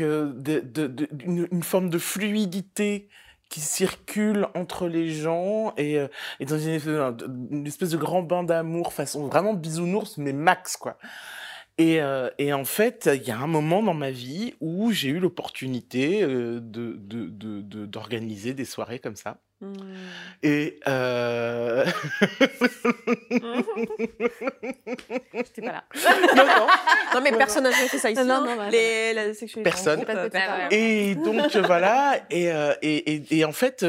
une forme de fluidité qui circule entre les gens et, euh, et dans une espèce, une espèce de grand bain d'amour façon vraiment bisounours mais max quoi. Et, euh, et en fait, il y a un moment dans ma vie où j'ai eu l'opportunité euh, de, de, de, de- d'organiser des soirées comme ça. Et euh... J'étais pas là. non, non. Non, mais personne n'a jamais fait ça ici. Non, non, non, bah, Les, la sexualité. Personne. groupe, euh. Et donc euh, voilà, et, euh, et, et, et en fait,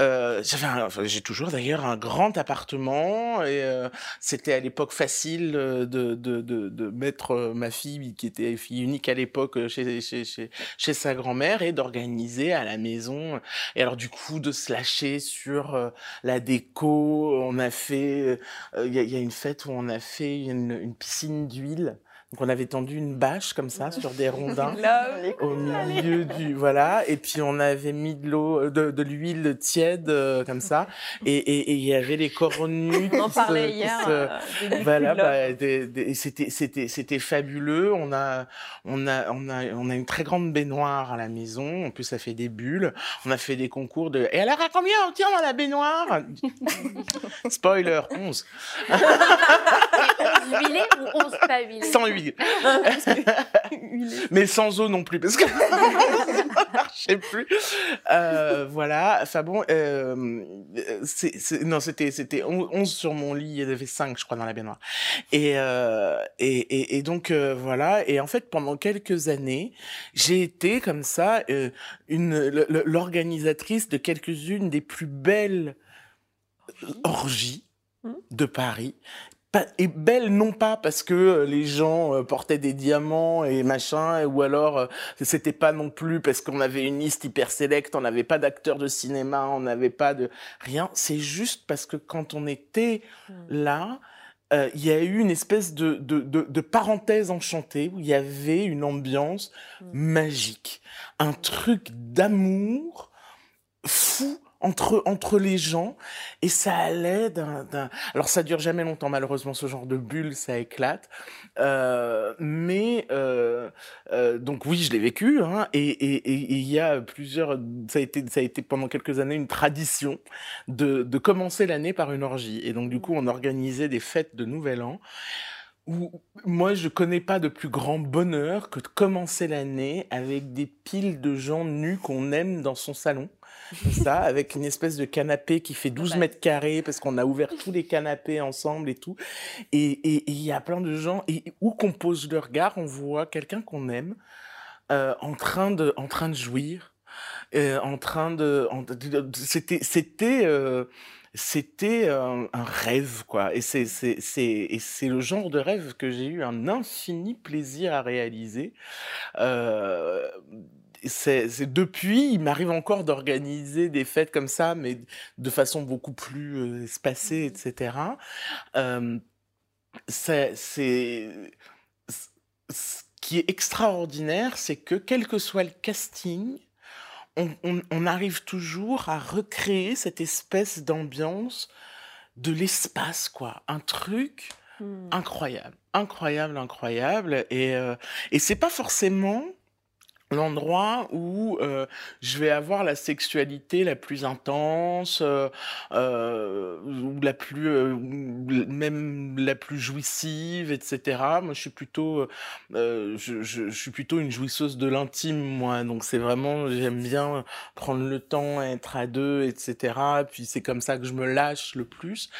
euh, enfin, j'ai toujours d'ailleurs un grand appartement, et euh, c'était à l'époque facile de, de, de, de mettre ma fille, qui était fille unique à l'époque, chez, chez, chez, chez sa grand-mère, et d'organiser à la maison. Et alors du coup, de se lâcher sur euh, la déco, on a fait, euh, il y, a, une fête où on a fait une piscine d'huile. Donc on avait tendu une bâche comme ça sur des rondins au milieu du voilà. Et puis on avait mis de l'eau euh, de, l'huile tiède euh, comme ça. Et il y avait les cornues on en parlait hier euh, voilà bah, c'était c'était c'était fabuleux. On a on a on a on a une très grande baignoire à la maison. En plus ça fait des bulles. On a fait des concours de et alors à combien on tient dans la baignoire? Spoiler 11 11 huilé ou 11 pas huilé? 108 Mais sans eau non plus, parce que ça marchait plus. Euh, voilà. Enfin bon, euh, non, c'était c'était 11 sur mon lit. Il y en avait 5, je crois, dans la baignoire. Et euh, et, et, et, donc voilà. Et en fait, pendant quelques années, j'ai été comme ça une l'organisatrice de quelques-unes des plus belles orgies de Paris et belles non pas parce que euh, les gens euh, portaient des diamants et machin, ou alors euh, c'était pas non plus parce qu'on avait une liste hyper sélecte, on n'avait pas d'acteurs de cinéma, on n'avait pas de rien. C'est juste parce que quand on était là, euh, il y a eu une espèce de, de, de, de parenthèse enchantée où il y avait une ambiance magique, un truc d'amour fou entre, entre les gens et ça allait d'un. Alors ça dure jamais longtemps malheureusement ce genre de bulle, ça éclate. Euh, mais euh, euh, donc oui, je l'ai vécu hein, et il y a plusieurs... Ça a, été, ça a été pendant quelques années une tradition de, de commencer l'année par une orgie. Et donc du coup on organisait des fêtes de Nouvel An où moi je connais pas de plus grand bonheur que de commencer l'année avec des piles de gens nus qu'on aime dans son salon. Ça, avec une espèce de canapé qui fait 12 Ouais. mètres carrés parce qu'on a ouvert tous les canapés ensemble et tout. Et il y a plein de gens, et où qu'on pose le regard, on voit quelqu'un qu'on aime euh, en, train de, en train de jouir, euh, en train de- de- C'était... C'était... euh, c'était un, un rêve, quoi. Et c'est, c'est, c'est, et c'est le genre de rêve que j'ai eu un infini plaisir à réaliser. Euh, c'est, depuis, il m'arrive encore d'organiser des fêtes comme ça, mais de façon beaucoup plus euh, espacée, etc. Euh, c'est, c'est, ce qui est extraordinaire, c'est que quel que soit le casting, on, on- on arrive toujours à recréer cette espèce d'ambiance de l'espace, quoi. Un truc Hmm. incroyable, incroyable, incroyable. Et, euh, et c'est pas forcément l'endroit où euh, je vais avoir la sexualité la plus intense euh, euh, ou la plus euh, même la plus jouissive etc moi je suis plutôt euh, je, je, je suis plutôt une jouisseuse de l'intime moi. Donc c'est vraiment j'aime bien prendre le temps être à deux etc puis c'est comme ça que je me lâche le plus.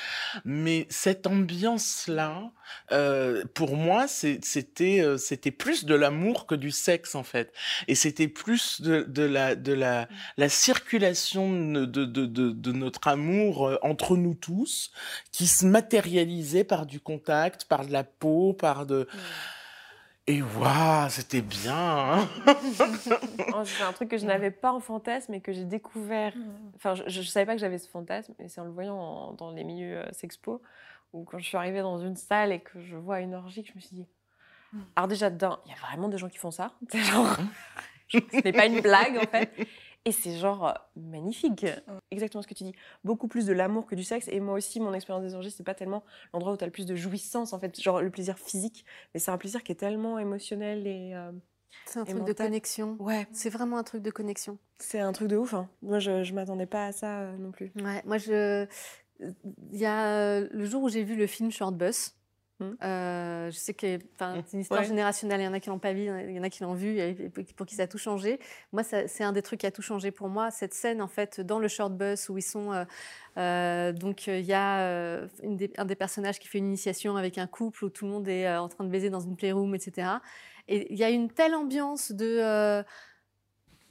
Mais cette ambiance là euh, pour moi c'était euh, c'était plus de l'amour que du sexe en fait et c'était plus de, de la de la la circulation de de, de, de, de notre amour euh, entre nous tous qui se matérialisait par du contact par de la peau par de et waouh c'était bien hein Oh, C'est un truc que je n'avais pas en fantasme et que j'ai découvert. Enfin, je ne savais pas que j'avais ce fantasme, et c'est en le voyant en- dans les milieux euh, sexpo, ou quand je suis arrivée dans une salle et que je vois une orgie, que je me suis dit. Alors, déjà, dedans, il y a vraiment des gens qui font ça. C'est genre. ce n'est pas une blague, en fait. Et c'est genre euh, magnifique. Exactement ce que tu dis. Beaucoup plus de l'amour que du sexe. Et moi aussi, mon expérience des orgies, c'est pas tellement l'endroit où tu as le plus de jouissance, en fait, genre le plaisir physique, mais c'est un plaisir qui est tellement émotionnel et. euh, C'est un Et truc de connexion. Ouais, C'est vraiment un truc de connexion. c'est un truc de ouf. hein. Moi, je, je m'attendais pas à ça euh, non plus. Ouais, moi, je... il y a le jour où j'ai vu le film Short Bus. Mhm. euh, je sais que Mhm. c'est une histoire Ouais. générationnelle. Il y en a qui l'ont pas vu, il y en a qui l'ont vu, pour qui ça a tout changé. Moi, c'est un des trucs qui a tout changé pour moi. Cette scène, en fait, dans le short bus où ils sont, euh, euh, donc il y a une des- un des personnages qui fait une initiation avec un couple où tout le monde est en train de baiser dans une playroom, etc. Et il y a une telle ambiance de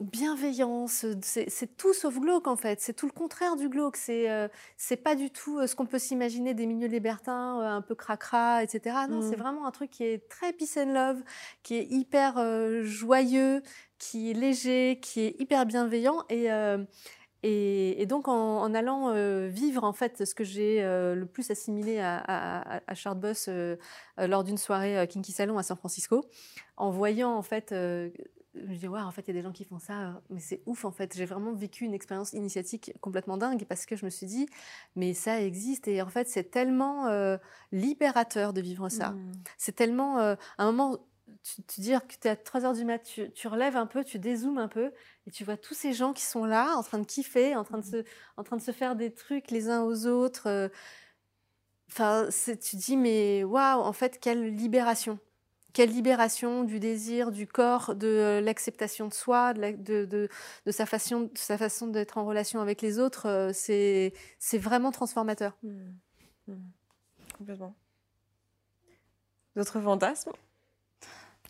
bienveillance. C'est tout sauf glauque en fait. C'est tout le contraire du glauque. C'est euh, c'est pas du tout euh, ce qu'on peut s'imaginer des milieux libertins, euh, un peu cracra, etc. Non, Mm. c'est vraiment un truc qui est très peace and love, qui est hyper joyeux, qui est léger, qui est hyper bienveillant et et, et donc en, en allant euh, vivre en fait ce que j'ai euh, le plus assimilé à, à, à- à Chartbus euh, lors d'une soirée Kinky Salon à San Francisco, en voyant en fait, je me dis ouais en fait il y a des gens qui font ça, euh, mais c'est ouf en fait. J'ai vraiment vécu une expérience initiatique complètement dingue parce que je me suis dit mais ça existe et en fait c'est tellement euh, libérateur de vivre ça. Mm. C'est tellement euh, à un moment tu, tu dis que tu es à 3 heures du mat, tu, tu relèves un peu, tu dézoomes un peu et tu vois tous ces gens qui sont là en train de kiffer, en train de se, en train de se faire des trucs les uns aux autres. euh. Enfin, c'est- tu dis mais waouh, en fait quelle libération. Quelle libération du désir, du corps, de l'acceptation de soi, de, la- de, de- de sa façon, de sa façon d'être en relation avec les autres. euh, C'est vraiment transformateur. Mm. Mm. Complètement. D'autres fantasmes?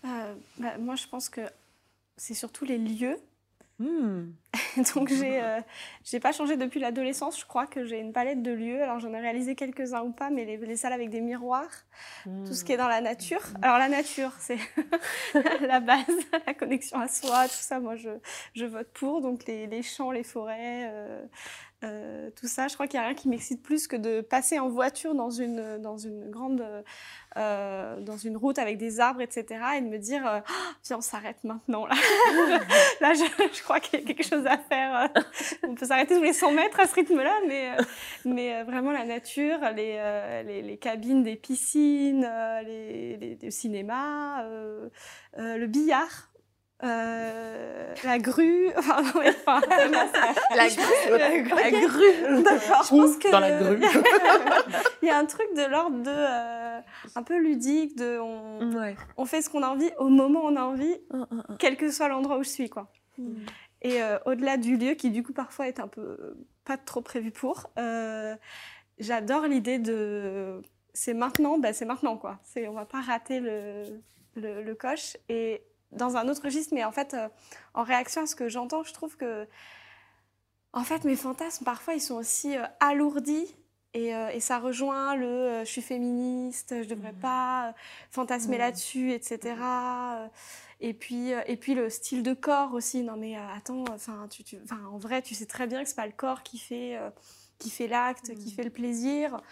Euh, bah, moi, je pense que c'est surtout les lieux. Mm. Donc, j'ai euh, j'ai pas changé depuis l'adolescence. Je crois que j'ai une palette de lieux. Alors, j'en ai réalisé quelques-uns ou pas, mais les, les salles avec des miroirs, tout ce qui est dans la nature. Alors, la nature, c'est la base, la connexion à soi, tout ça. Moi, je, je vote pour. Donc, les, les champs, les forêts, euh, euh, tout ça. Je crois qu'il n'y a rien qui m'excite plus que de passer en voiture dans une, dans une grande. euh, dans une route avec des arbres, etc. Et de me dire, euh, viens, on s'arrête maintenant. Là, là je, je crois qu'il y a quelque chose à faire. euh. On peut s'arrêter tous les 100 mètres à ce rythme-là, mais, euh, mais vraiment la nature, les, les, les cabines des piscines, les, les- le cinéma, le billard. Euh, la grue, enfin, enfin, La grue. la grue, la grue, d'accord. Je pense que dans la grue il y a un truc de l'ordre de euh, un peu ludique, de on, Ouais. on fait ce qu'on a envie au moment où on a envie, Mm, mm, mm. quel que soit l'endroit où je suis, quoi. Et euh, au-delà du lieu, qui du coup parfois est un peu pas trop prévu pour, euh, j'adore l'idée de c'est maintenant, bah, c'est maintenant quoi. C'est on va pas rater le, le, le coche. Et dans un autre registre, mais en fait, euh, en réaction à ce que j'entends, je trouve que en fait mes fantasmes parfois ils sont aussi euh, alourdis. Et, euh, et ça rejoint le je suis féministe, je devrais pas euh, fantasmer Mhm. là-dessus, etc. Et puis, et puis le style de corps aussi. Non mais attends, enfin, tu, tu- enfin, en vrai, tu sais très bien que c'est pas le corps qui fait, qui fait l'acte, qui fait le plaisir.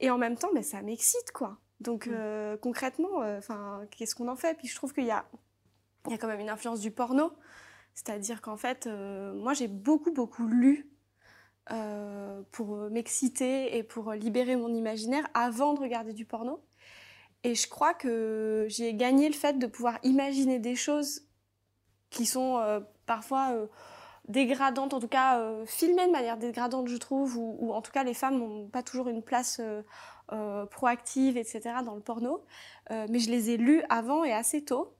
Et en même temps, mais ça m'excite quoi. Donc euh, concrètement, euh, enfin, qu'est-ce qu'on en fait? Puis je trouve qu'il y a, il y a quand même une influence du porno. C'est-à-dire qu'en fait, euh, moi j'ai beaucoup beaucoup lu euh, pour m'exciter et pour libérer mon imaginaire avant de regarder du porno. Et je crois que j'ai gagné le fait de pouvoir imaginer des choses qui sont euh, parfois euh, dégradantes, en tout cas filmées de manière dégradante, je trouve, ou, ou en tout cas les femmes n'ont pas toujours une place euh, proactive, etc. dans le porno. Euh, mais je les ai lus avant et assez tôt.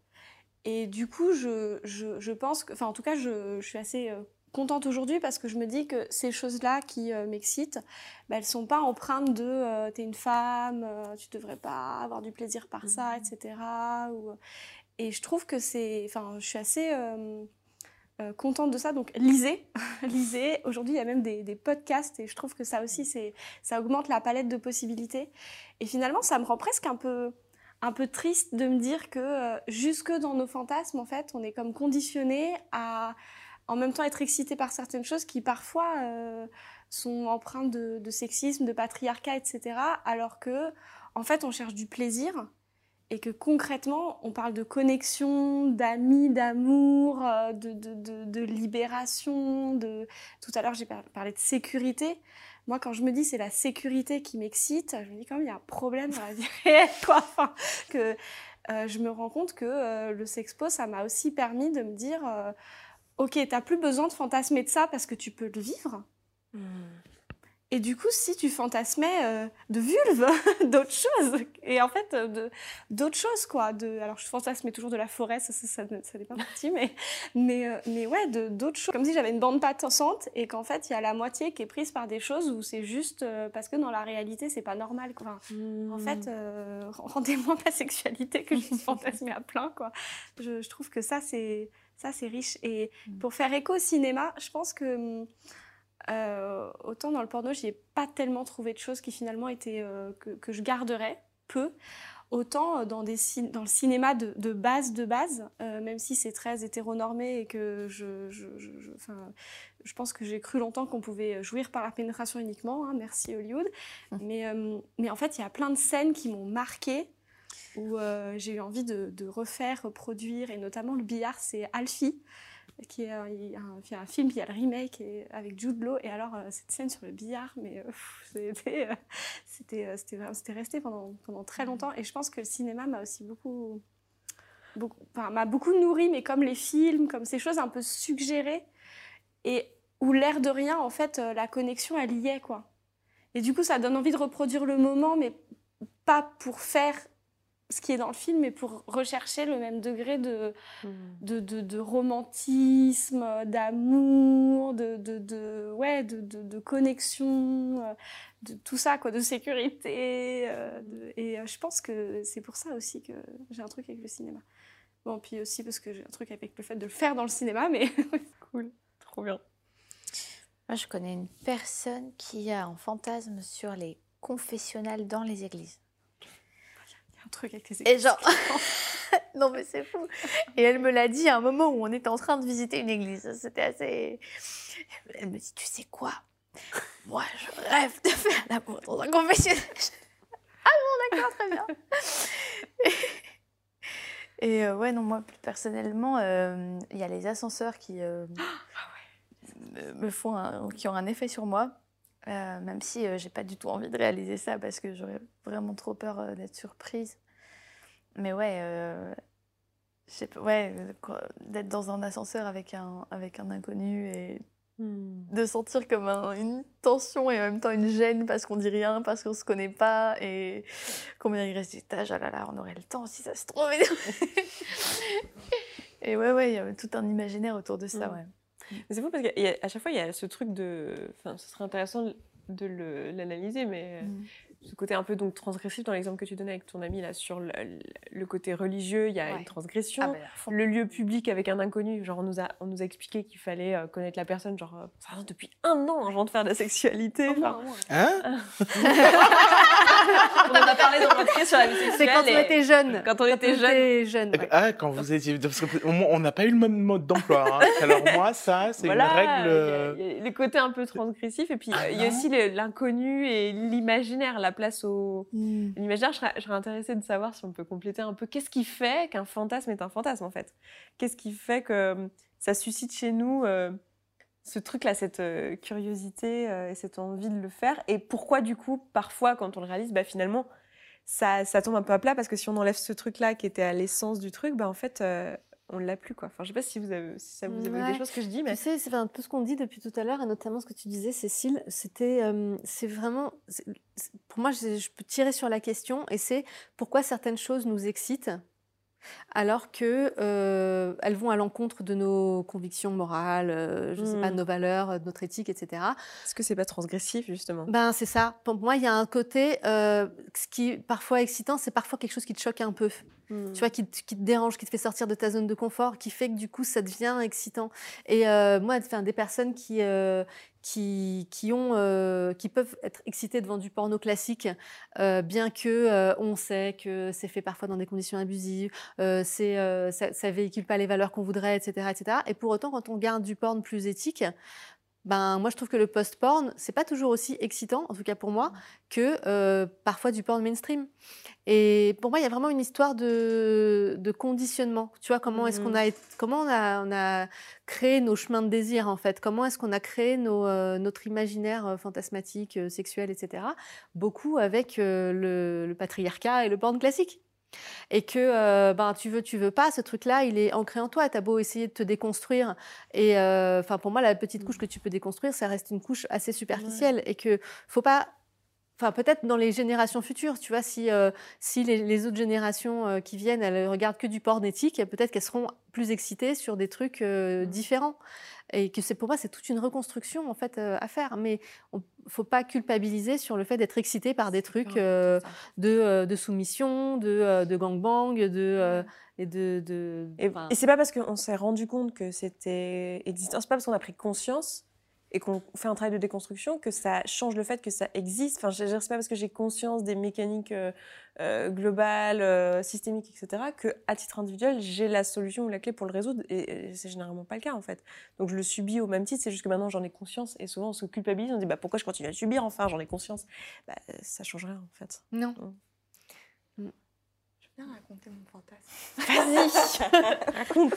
Et du coup, je, je, pense que, enfin, en tout cas, je, suis assez euh, contente aujourd'hui parce que je me dis que ces choses-là qui euh, m'excitent, bah, elles sont pas empreintes de t'es une femme, euh, tu devrais pas avoir du plaisir par ça, etc. Et je trouve que c'est, enfin, je suis assez euh, contente de ça. Donc, lisez, lisez. Aujourd'hui, il y a même des, des podcasts et je trouve que ça aussi, c'est, ça augmente la palette de possibilités. Et finalement, ça me rend presque un peu un peu triste de me dire que euh, jusque dans nos fantasmes, en fait, on est comme conditionné à en même temps être excité par certaines choses qui parfois euh, sont empreintes de, de sexisme, de patriarcat, etc. Alors que, en fait, on cherche du plaisir et que concrètement, on parle de connexion, d'amis, d'amour, euh, de, de, de, libération. De... Tout à l'heure, j'ai par- parlé de sécurité. Moi, quand je me dis c'est la sécurité qui m'excite, je me dis quand même il y a un problème dans la vie réelle, quoi. Enfin, que euh, je me rends compte que euh, le sexpo, ça m'a aussi permis de me dire, euh, ok, t'as plus besoin de fantasmer de ça parce que tu peux le vivre. Et du coup, si tu fantasmais euh, de vulve, d'autres choses, et en fait, euh, d'autres choses, quoi. De, alors, je fantasmais toujours de la forêt, ça, ça, ça, ça n'est pas parti, mais, mais, euh, mais ouais, d'autres choses. Comme si j'avais une bande passante et qu'en fait, il y a la moitié qui est prise par des choses où c'est juste euh, parce que dans la réalité, c'est pas normal, quoi. Enfin, En fait, euh, rendez-moi ma sexualité que je fantasmée à plein, quoi. Je, je trouve que ça, c'est riche. Et pour faire écho au cinéma, je pense que hum, euh, autant dans le porno, j'y ai pas tellement trouvé de choses qui finalement étaient euh, que, que je garderais peu. Autant euh, dans, des cin- dans le cinéma de, de base de base, euh, même si c'est très hétéronormé et que je, je, je, je- pense que j'ai cru longtemps qu'on pouvait jouir par la pénétration uniquement, hein, merci Hollywood. Mais, euh, mais en fait, il y a plein de scènes qui m'ont marquée où j'ai eu envie de, de refaire, reproduire, et notamment le billard, c'est Alfie, qui est un, film, il y a le remake et- avec Jude Law, et alors euh, cette scène sur le billard, mais euh, c'était, euh, c'était, euh, c'était, resté pendant, pendant très longtemps, et je pense que le cinéma m'a aussi beaucoup, beaucoup, m'a beaucoup nourri, mais comme les films, comme ces choses un peu suggérées, et où l'air de rien, en fait, euh, la connexion, elle y est, quoi. Et du coup, ça donne envie de reproduire le moment, mais pas pour faire ce qui est dans le film, mais pour rechercher le même degré de, de, de, de romantisme, d'amour, de, de, de, ouais, de, de, de connexion, euh, de tout ça, quoi, de sécurité. euh, de- et euh, je pense que c'est pour ça aussi que j'ai un truc avec le cinéma. Bon, puis aussi parce que j'ai un truc avec le fait de le faire dans le cinéma, mais Cool, trop bien. Moi, je connais une personne qui a un fantasme sur les confessionnals dans les églises. Truc avec les Et genre, non mais c'est fou. Et elle me l'a dit à un moment où on était en train de visiter une église. C'était assez. Elle me dit, tu sais quoi? Moi, je rêve de faire l'amour dans un confessionnal. ah bon, d'accord, très bien. Et euh, ouais, non, moi, plus personnellement, euh, il y a les ascenseurs qui euh, me- me font un- qui ont un effet sur moi. Euh, même si euh, j'ai pas du tout envie de réaliser ça parce que j'aurais vraiment trop peur euh, d'être surprise. Mais ouais, euh, pas, ouais, d'être dans un ascenseur avec un, avec un inconnu et de sentir comme un- une tension et en même temps une gêne parce qu'on dit rien, parce qu'on se connaît pas et combien il reste d'étages, ah là là, on aurait le temps si ça se trouve. et ouais, ouais, il y a tout un imaginaire autour de ça, Mm. ouais. C'est fou parce qu'à chaque fois, il y a ce truc de. Enfin, ce serait intéressant de l'analyser, mais euh, Mm. Ce côté un peu donc transgressif dans l'exemple que tu donnais avec ton ami là sur le, le côté religieux, il y a Ouais. une transgression. Ah, fond. Le lieu public avec un inconnu, genre on nous a, on nous a expliqué qu'il fallait euh, connaître la personne, genre euh, depuis un an avant de faire de la sexualité. Enfin. Hein on en a parlé dans notre sur la vie sexuelle. C'est quand on était jeune. Quand on était jeune. était jeune. ouais. Ah, quand vous étiez. Parce on n'a pas eu le même mode d'emploi. hein. Alors, moi, ça, c'est Voilà, une règle. il y a- euh, il y, a le côté un peu transgressif et puis Ah il y a aussi l'inconnu et l'imaginaire, la place au Mm. l'imaginaire. Je serais, je serais intéressée de savoir si on peut compléter un peu qu'est-ce qui fait qu'un fantasme est un fantasme en fait? Qu'est-ce qui fait que euh, ça suscite chez nous euh, ce truc-là, cette euh, curiosité euh, et cette envie de le faire? Et pourquoi du coup parfois quand on le réalise, bah, finalement ça, ça tombe un peu à plat? Parce que si on enlève ce truc-là qui était à l'essence du truc, bah, en fait on l'a plus quoi. Enfin, je sais pas si vous avez, si ça vous évoque Ouais. des choses que je dis, mais Tu sais, c'est un peu ce qu'on dit depuis tout à l'heure, et notamment ce que tu disais, Cécile, c'était, euh, c'est vraiment, pour moi, je, je peux tirer sur la question, et c'est pourquoi certaines choses nous excitent, alors que euh, elles vont à l'encontre de nos convictions morales, euh, je sais pas, de nos valeurs, de notre éthique, etc. est-ce que c'est pas transgressif justement? Ben c'est ça. Pour moi, il y a un côté, euh, ce qui est parfois excitant, c'est parfois quelque chose qui te choque un peu Hmm. tu vois, qui, te- qui te dérange, qui te fait sortir de ta zone de confort, qui fait que du coup, ça devient excitant. Et euh, moi, enfin, des personnes qui, euh, qui, ont, euh, qui peuvent être excitées devant du porno classique, euh, bien que euh, on sait que c'est fait parfois dans des conditions abusives, euh, c'est, ça, ça véhicule pas les valeurs qu'on voudrait, etc., etc. Et pour autant, quand on garde du porn plus éthique, ben moi je trouve que le post-porn c'est pas toujours aussi excitant, en tout cas pour moi, que euh, parfois du porn mainstream. Et pour moi, il y a vraiment une histoire de, de conditionnement. Tu vois, comment est-ce qu'on a, été- comment on a, on a créé nos chemins de désir, en fait? Comment est-ce qu'on a créé nos, euh, notre imaginaire euh, fantasmatique, euh, sexuel, etc. Beaucoup avec euh, le, le patriarcat et le porn classique. Et que euh, ben, tu veux, tu veux pas, ce truc-là, il est ancré en toi. Tu as beau essayer de te déconstruire. Et euh, pour moi, la petite couche que tu peux déconstruire, ça reste une couche assez superficielle. Et que faut pas Enfin, peut-être dans les générations futures, tu vois, si, euh, si les, les autres générations euh, qui viennent, elles regardent que du porn éthique, peut-être qu'elles seront plus excitées sur des trucs euh, différents. Et que c'est pour moi, c'est toute une reconstruction en fait euh, à faire. Mais il faut pas culpabiliser sur le fait d'être excité par des trucs euh, de, euh, de soumission, de, euh, de gangbang, de euh, et de. de Et, enfin, et c'est pas parce qu'on s'est rendu compte que c'était existant, c'est pas parce qu'on a pris conscience et qu'on fait un travail de déconstruction que ça change le fait que ça existe. Enfin, je dire, c'est pas parce que j'ai conscience des mécaniques euh, euh, globales, euh, systémiques, etc., que à titre individuel, j'ai la solution ou la clé pour le résoudre. Et, et c'est généralement pas le cas, en fait. Donc je le subis au même titre, c'est juste que maintenant j'en ai conscience. Et souvent on se culpabilise, on se dit bah, pourquoi je continue à le subir Enfin, j'en ai conscience. Bah, ça change rien, en fait. non. Je viens raconter mon fantasme. Vas-y Raconte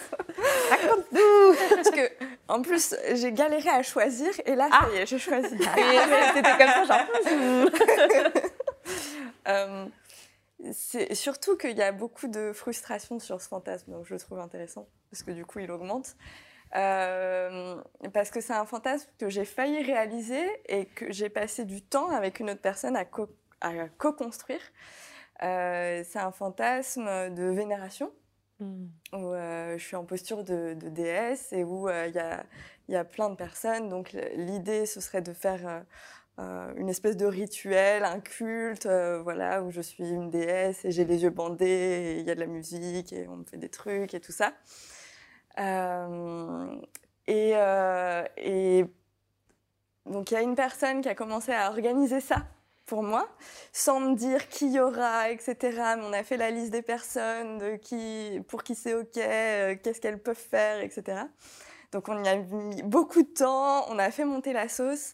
Raconte-nous Parce que, en plus, j'ai galéré à choisir et là, ça y est, j'ai choisi. C'était comme ça, genre. Euh, c'est surtout qu'il y a beaucoup de frustration sur ce fantasme, donc je le trouve intéressant, parce que du coup, il augmente. Euh, parce que c'est un fantasme que j'ai failli réaliser et que j'ai passé du temps avec une autre personne à co- à co-construire. Euh, c'est un fantasme de vénération Hmm. où euh, je suis en posture de, de déesse et où euh, il y, a, il y a plein de personnes. Donc l'idée, ce serait de faire euh, une espèce de rituel, un culte, euh, voilà, où je suis une déesse et j'ai les yeux bandés, il y a de la musique et on me fait des trucs et tout ça. Euh, et, et donc il y a une personne qui a commencé à organiser ça pour moi, sans me dire qui y aura, etc. Mais on a fait la liste des personnes, de qui, pour qui c'est OK, euh, qu'est-ce qu'elles peuvent faire, etc. Donc on y a mis beaucoup de temps, on a fait monter la sauce.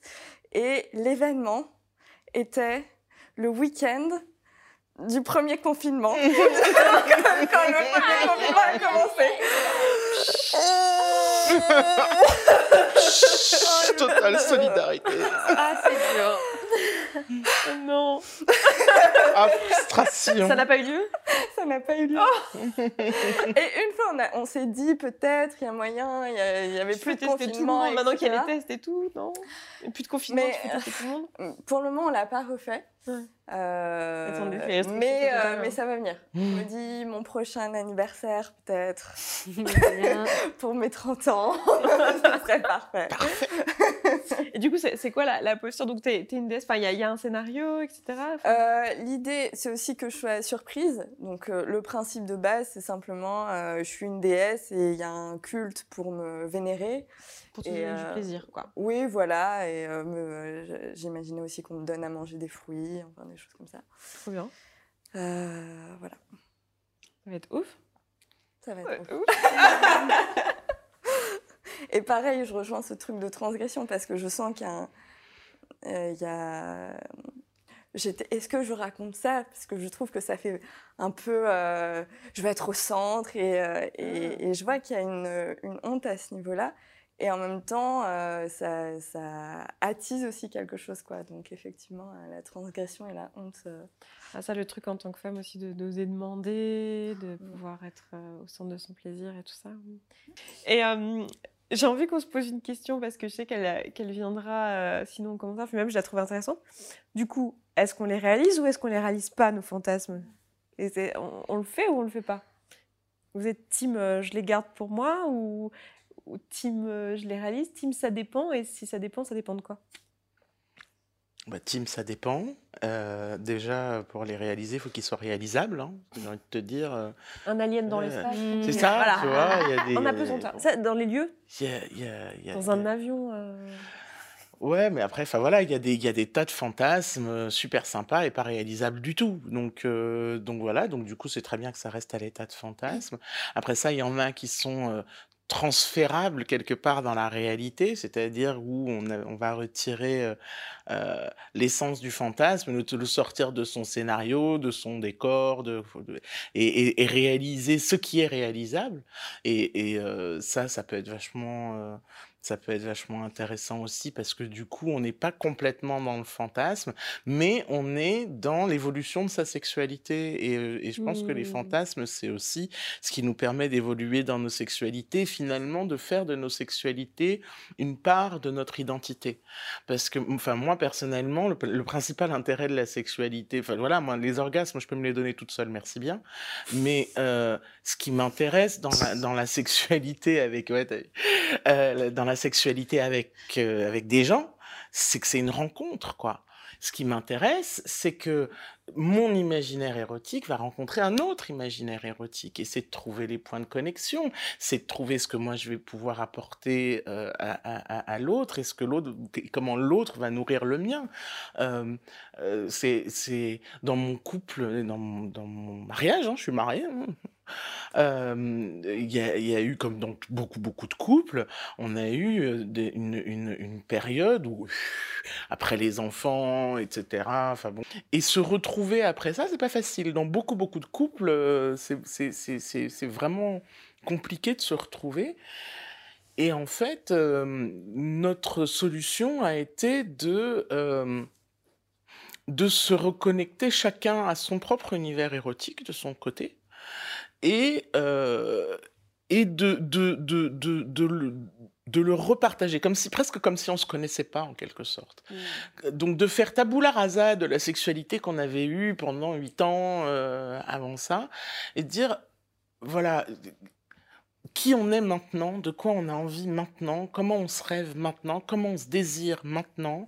Et l'événement était le week-end du premier confinement. quand le premier confinement a commencé. Totale solidarité. Ah, c'est dur. non Ah, frustration. Ça n'a pas eu lieu? Ça n'a pas eu lieu. Oh. Et une fois, on, a- on s'est dit peut-être, il y a moyen, il y, y avait Tu plus de tout le confinement. monde maintenant qu'il y a les tests et tout, non? Et Plus de confinement, Mais, tu tester tout le monde? Pour le moment, on l'a pas refait. Ouais. Euh, mais, euh, mais ça va venir. Je me dis mon prochain anniversaire peut-être Bien. pour mes 30 ans. ça serait parfait. Et du coup, c'est quoi la, la posture? Donc, t'es es une déesse, enfin, il y, a- il y a un scénario, etc. Euh, L'idée, c'est aussi que je sois surprise. Donc, euh, le principe de base, c'est simplement, euh, je suis une déesse et il y a un culte pour me vénérer. Pour te et, donner du euh, plaisir, quoi. Oui, voilà. Et euh, j'imaginais aussi qu'on me donne à manger des fruits, enfin des choses comme ça. Trop bien. Euh, voilà, Ça va être ouf. ça va être Ouais, ouf. Et pareil, je rejoins ce truc de transgression parce que je sens qu'il y a un- euh, il y a... J'étais- Est-ce que je raconte ça? Parce que je trouve que ça fait un peu... euh, je vais être au centre et, euh, et, et je vois qu'il y a une, une honte à ce niveau-là Et en même temps, euh, ça, ça attise aussi quelque chose, quoi. Donc effectivement, euh, la transgression et la honte. euh, Ah, ça, le truc en tant que femme aussi, de d'oser demander, de pouvoir être euh, au centre de son plaisir et tout ça. oui. Et j'ai envie qu'on se pose une question parce que je sais qu'elle qu'elle viendra sinon en commentaire, puis même je la trouve intéressante. Du coup, est-ce qu'on les réalise ou est-ce qu'on les réalise pas, nos fantasmes? Et on, on le fait ou on le fait pas? Vous êtes team je les garde pour moi ou, ou team euh, je les réalise Team ça dépend et si ça dépend, ça dépend de quoi? Bah, team, ça dépend. Euh, déjà, pour les réaliser, il faut qu'ils soient réalisables. Hein. J'ai envie de te dire. euh, Un alien dans l'espace C'est ça, Voilà. tu vois. y a des- On a besoin de ça. Ça, Dans les lieux, il y a- il y a- il y a- dans un avion. Ouais, mais après, enfin voilà, il y a des, il y a des tas de fantasmes super sympas et pas réalisables du tout. Donc, euh, donc voilà, donc du coup, c'est très bien que ça reste à l'état de fantasme. Après ça, il y en a qui sont euh, transférables quelque part dans la réalité, c'est-à-dire où on, va retirer euh, euh, l'essence du fantasme, le, le sortir de son scénario, de son décor, de- et, et- et réaliser ce qui est réalisable. Et, et, euh, ça, ça peut être vachement, euh, ça peut être vachement intéressant aussi parce que du coup, on n'est pas complètement dans le fantasme, mais on est dans l'évolution de sa sexualité. Et, euh, et je pense que les Mmh. fantasmes, c'est aussi ce qui nous permet d'évoluer dans nos sexualités, finalement, de faire de nos sexualités une part de notre identité. Parce que, enfin, moi, personnellement, le, le principal intérêt de la sexualité, enfin, voilà, moi, les orgasmes, je peux me les donner toute seule, merci bien. Mais euh, ce qui m'intéresse dans la, dans la sexualité avec, ouais, euh, dans la sexualité avec, euh, avec des gens, c'est que c'est une rencontre, quoi. Ce qui m'intéresse, c'est que mon imaginaire érotique va rencontrer un autre imaginaire érotique. Et c'est de trouver les points de connexion, c'est de trouver ce que moi je vais pouvoir apporter euh, à, à- l'autre et ce que l'autre, comment l'autre va nourrir le mien. Euh, euh, c'est, c'est dans mon couple, dans mon, dans mon mariage, hein, je suis marié. hein, Il y, a, eu, comme dans beaucoup, beaucoup de couples, on a eu une, période où, après les enfants, etc., enfin bon, et se retrouver après ça, c'est pas facile. Dans beaucoup, beaucoup de couples, c'est vraiment compliqué de se retrouver. Et en fait, notre solution a été de se reconnecter chacun à son propre univers érotique de son côté et, euh, et de, de, de, de, de le, de le repartager, comme si, presque comme si on se connaissait pas en quelque sorte. Donc de faire tabula rasa de la sexualité qu'on avait eue pendant huit ans euh, avant ça, et de dire, voilà, qui on est maintenant, de quoi on a envie maintenant, comment on se rêve maintenant, comment on se désire maintenant.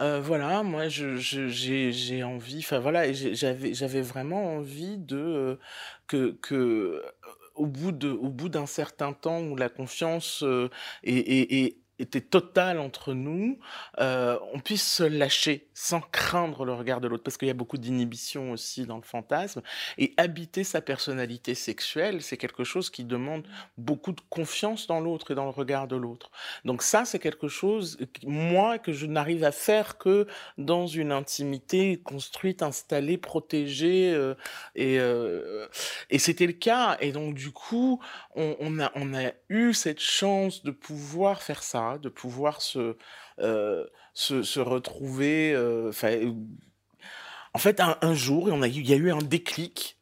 Euh, voilà, moi j'ai, envie, enfin voilà, j'avais, vraiment envie de euh, que, que euh, au bout au bout d'un certain temps où la confiance est- était totale entre nous, euh, on puisse se lâcher sans craindre le regard de l'autre, parce qu'il y a beaucoup d'inhibition aussi dans le fantasme, et habiter sa personnalité sexuelle, c'est quelque chose qui demande beaucoup de confiance dans l'autre et dans le regard de l'autre. Donc ça, c'est quelque chose, moi, que je n'arrive à faire que dans une intimité construite, installée, protégée, euh, et, euh, et c'était le cas. Et donc, du coup, on a eu cette chance de pouvoir faire ça, de pouvoir se, euh, se, se retrouver. euh, en fait, un, un jour, il y a eu un déclic.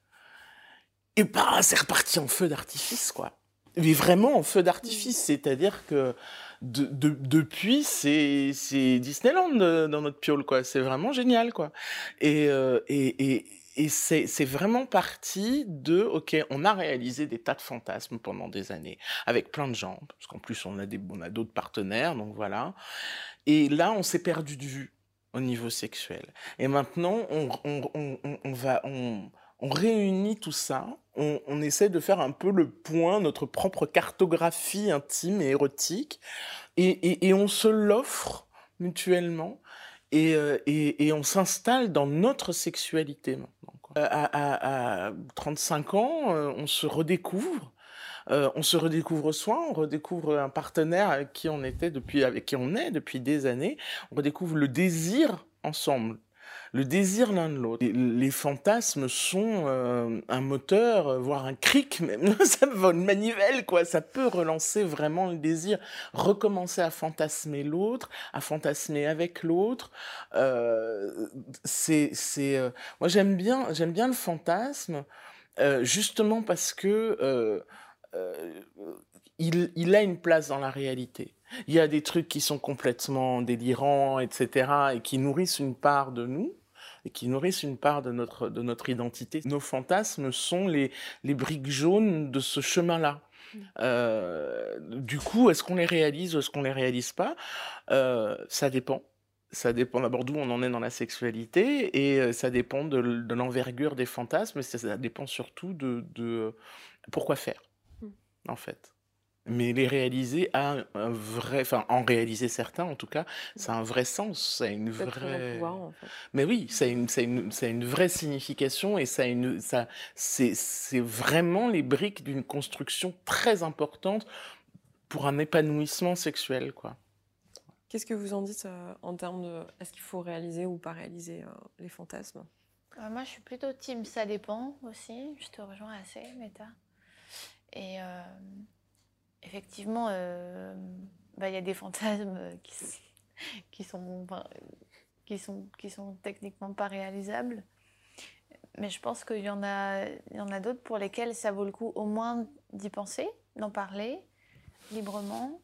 Et bah, c'est reparti en feu d'artifice, quoi. Mais vraiment en feu d'artifice, c'est-à-dire que de, de- depuis, c'est Disneyland euh, dans notre piole, quoi. C'est vraiment génial, quoi. Et, euh, et, et, et c'est vraiment parti de, ok, on a réalisé des tas de fantasmes pendant des années, avec plein de gens, parce qu'en plus, on a des, on a d'autres partenaires, donc voilà. Et là, on s'est perdu de vue au niveau sexuel. Et maintenant, on, on, on, on- va, on, réunit tout ça, on, essaie de faire un peu le point, notre propre cartographie intime et érotique, et, et on se l'offre mutuellement, et, euh, et, on s'installe dans notre sexualité maintenant. Euh, À, à, à 35 ans, euh, on se redécouvre. On se redécouvre soi, on redécouvre un partenaire avec qui on était depuis, avec qui on est depuis des années. On redécouvre le désir ensemble. Le désir l'un de l'autre. Les, fantasmes sont euh, un moteur, euh, voire un cric, même ça va une manivelle quoi. Ça peut relancer vraiment le désir, recommencer à fantasmer l'autre, à fantasmer avec l'autre. Euh, c'est, moi j'aime bien, j'aime bien le fantasme, justement parce que il, il a une place dans la réalité. Il y a des trucs qui sont complètement délirants, etc., et qui nourrissent une part de nous, et qui nourrissent une part de notre, de notre identité. Nos fantasmes sont les, les briques jaunes de ce chemin-là. Euh, du coup, est-ce qu'on les réalise ou est-ce qu'on les réalise pas? Euh, Ça dépend. Ça dépend d'abord d'où on en est dans la sexualité et euh, ça dépend de, l'envergure des fantasmes ça, ça dépend surtout de, de pourquoi faire, Mm. en fait. Mais les réaliser a un, vrai, enfin en réaliser certains en tout cas, ça a un vrai sens, ça a une vraie. pouvoir, en fait. Mais oui, ça a une, ça a une, ça a une vraie signification et ça a une, ça, c'est, c'est vraiment les briques d'une construction très importante pour un épanouissement sexuel, quoi. Qu'est-ce que vous en dites euh, en termes de est-ce qu'il faut réaliser ou pas réaliser euh, les fantasmes? Euh, moi, je suis plutôt team ça dépend aussi. Je te rejoins assez, Meta. Et euh, effectivement, euh, bah, il y a des fantasmes qui, qui, sont, qui, sont, qui sont techniquement pas réalisables. Mais je pense qu'il y en a, il y en a d'autres pour lesquels ça vaut le coup au moins d'y penser, d'en parler librement.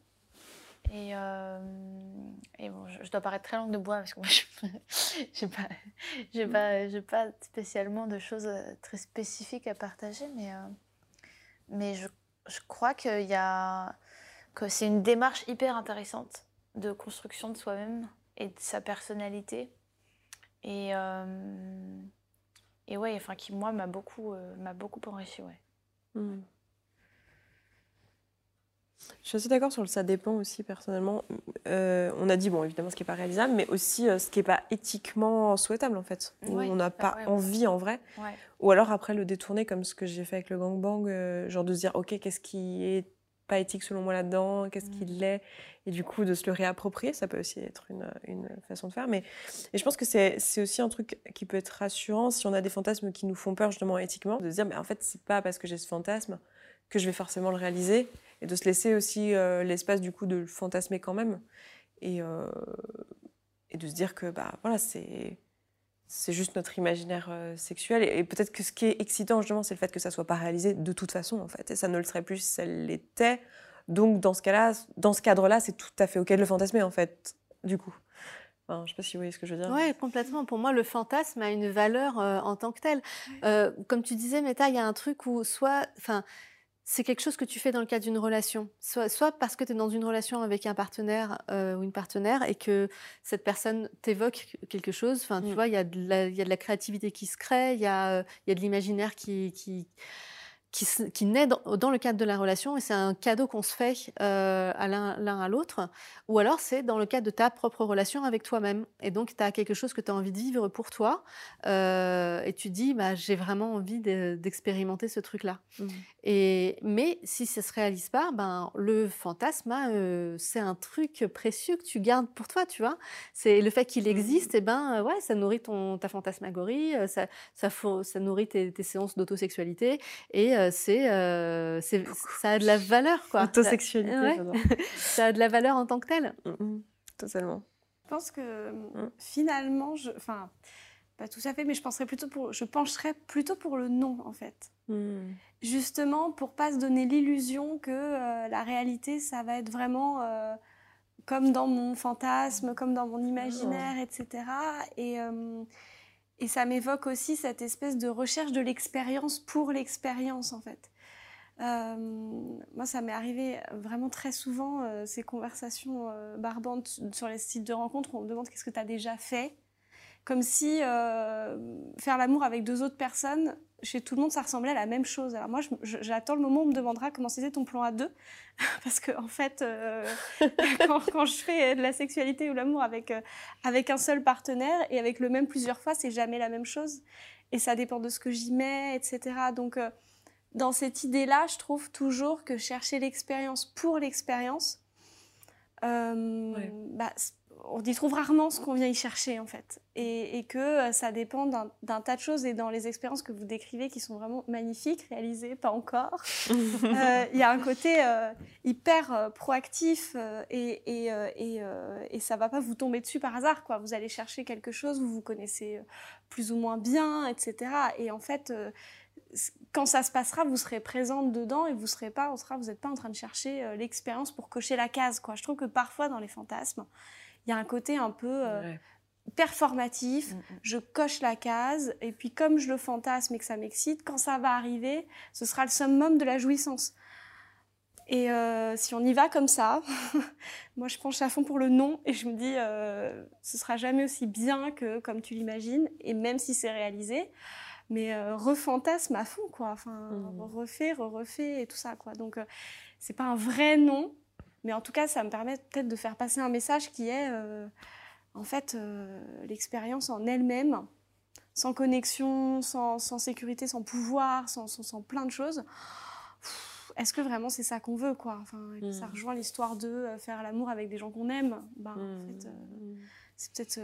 Et, euh, et bon, je, dois paraître très langue de bois parce que moi, je j'ai pas, j'ai pas, j'ai pas spécialement de choses euh, très spécifiques à partager, mais, euh, mais je, je crois y a, que c'est une démarche hyper intéressante de construction de soi-même et de sa personnalité. Et, euh, et ouais, enfin, qui, moi, m'a beaucoup, euh, m'a beaucoup enrichi, ouais. Hmm. Je suis assez d'accord sur le ça dépend aussi personnellement. Euh, on a dit bon évidemment ce qui n'est pas réalisable, mais aussi euh, ce qui n'est pas éthiquement souhaitable en fait. Où Ouais, on n'a pas ouais. envie en vrai. Ouais. Ou alors après le détourner comme ce que j'ai fait avec le gangbang, euh, genre de se dire ok qu'est-ce qui est pas éthique selon moi là-dedans, qu'est-ce qui Mm. l'est, et du coup de se le réapproprier, ça peut aussi être une, une façon de faire. Mais et je pense que c'est c'est aussi un truc qui peut être rassurant si on a des fantasmes qui nous font peur justement éthiquement, de se dire mais en fait c'est pas parce que j'ai ce fantasme que je vais forcément le réaliser, et de se laisser aussi euh, l'espace du coup de le fantasmer quand même, et, euh, et de se dire que bah voilà c'est c'est juste notre imaginaire euh, sexuel. Et, et peut-être que ce qui est excitant, justement, c'est le fait que ça soit pas réalisé de toute façon, en fait. Et ça ne le serait plus si ça l'était. Donc, dans ce cas-là, dans ce cadre-là, c'est tout à fait OK de le fantasmer, en fait, du coup. Enfin, je sais pas si vous voyez ce que je veux dire. Oui, complètement. Pour moi, le fantasme a une valeur euh, en tant que tel. Euh, comme tu disais, Meta, il y a un truc où soit, enfin, c'est quelque chose que tu fais dans le cadre d'une relation. Soit, soit parce que tu es dans une relation avec un partenaire euh, ou une partenaire et que cette personne t'évoque quelque chose. Enfin, tu Mm. vois, il y, a de la- il y a de la créativité qui se crée, il y, a, euh, y a de l'imaginaire qui, qui, qui, naît dans, dans le cadre de la relation et c'est un cadeau qu'on se fait euh, à l'un à l'autre. Ou alors c'est dans le cadre de ta propre relation avec toi-même. Et donc tu as quelque chose que tu as envie de vivre pour toi euh, et tu dis bah, j'ai vraiment envie de- d'expérimenter ce truc-là. Et, mais si ça se réalise pas, ben, le fantasme, hein, euh, c'est un truc précieux que tu gardes pour toi, tu vois. C'est le fait qu'il existe, et ben, euh, ouais, ça nourrit ton, ta fantasmagorie, ça, ça, faut- ça nourrit tes, tes séances d'autosexualité, et euh, c'est, euh, c'est, ça a de la valeur, quoi. Autosexualité, Ouais. Ça a de la valeur en tant que tel. Mhm. Totalement. Je pense que Mm. finalement, je, enfin, pas tout à fait, mais je penserais plutôt pour, je pencherais plutôt pour le non en fait. Justement pour pas se donner l'illusion que euh, la réalité, ça va être vraiment euh, comme dans mon fantasme, comme dans mon imaginaire, etc. Et, euh, et ça m'évoque aussi cette espèce de recherche de l'expérience pour l'expérience en fait. Euh, moi, ça m'est arrivé vraiment très souvent, euh, ces conversations euh, barbantes sur les sites de rencontres on me demande qu'est-ce que tu as déjà fait. Comme si euh, faire l'amour avec deux autres personnes, chez tout le monde, ça ressemblait à la même chose. Alors moi, j'attends le moment où on me demandera comment c'était ton plan à deux. Parce que, en fait, euh, quand, quand je fais de la sexualité ou l'amour avec, euh, avec un seul partenaire et avec le même plusieurs fois, c'est jamais la même chose. Et ça dépend de ce que j'y mets, etc. Donc, euh, dans cette idée-là, je trouve toujours que chercher l'expérience pour l'expérience, Ouais. bah, on y trouve rarement ce qu'on vient y chercher en fait. Et, que euh, ça dépend d'un tas de choses et dans les expériences que vous décrivez qui sont vraiment magnifiques, réalisées, pas encore, euh, il y a un côté euh, hyper proactif et, et, et, et, ça va pas vous tomber dessus par hasard. Quoi. Vous allez chercher quelque chose, vous vous connaissez plus ou moins bien, etc. Et en fait, quand ça se passera, vous serez présente dedans et vous serez pas, on sera, vous n'êtes pas en train de chercher l'expérience pour cocher la case. Quoi. Je trouve que parfois dans les fantasmes, il y a un côté un peu euh, performatif. Mm, mm. Je coche la case et puis comme je le fantasme et que ça m'excite, quand ça va arriver, ce sera le summum de la jouissance. Et euh, si on y va comme ça, moi je penche à fond pour le non et je me dis euh, ce sera jamais aussi bien que comme tu l'imagines et même si c'est réalisé, mais euh, refantasme à fond quoi. Enfin mmh. refait, refait et tout ça quoi. Donc c'est pas un vrai non, mais en tout cas, ça me permet peut-être de faire passer un message qui est, euh, en fait, euh, l'expérience en elle-même, sans connexion, sans, sécurité, sans pouvoir, sans, plein de choses. Est-ce que vraiment c'est ça qu'on veut, quoi? Enfin, Ça mm. rejoint l'histoire de euh, faire l'amour avec des gens qu'on aime. Ben, en fait, mm. c'est peut-être,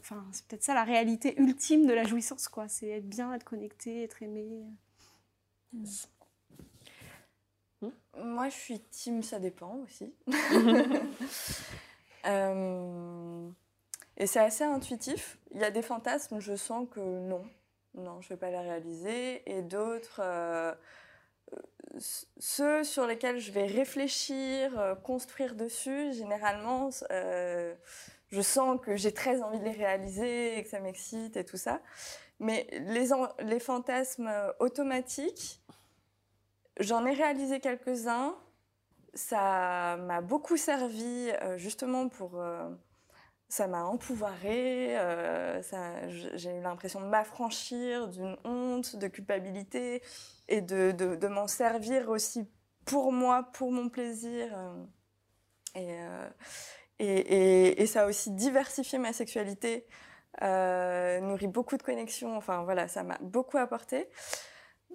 enfin, c'est peut-être ça la réalité ultime de la jouissance, quoi. C'est être bien, être connecté, être aimé. Moi, je suis team, ça dépend aussi. Euh, et c'est assez intuitif. Il y a des fantasmes, je sens que non, non, je ne vais pas les réaliser. Et d'autres, euh, ceux sur lesquels je vais réfléchir, euh, construire dessus, généralement, je sens que j'ai très envie de les réaliser et que ça m'excite et tout ça. Mais les, les fantasmes automatiques, J'en ai réalisé quelques-uns. Ça m'a beaucoup servi euh, justement pour... Euh, ça m'a empouvoiré, euh, j'ai eu l'impression de m'affranchir d'une honte, de culpabilité et de, m'en servir aussi pour moi, pour mon plaisir. Et, ça a aussi diversifié ma sexualité, nourri beaucoup de connexions, enfin voilà, ça m'a beaucoup apporté.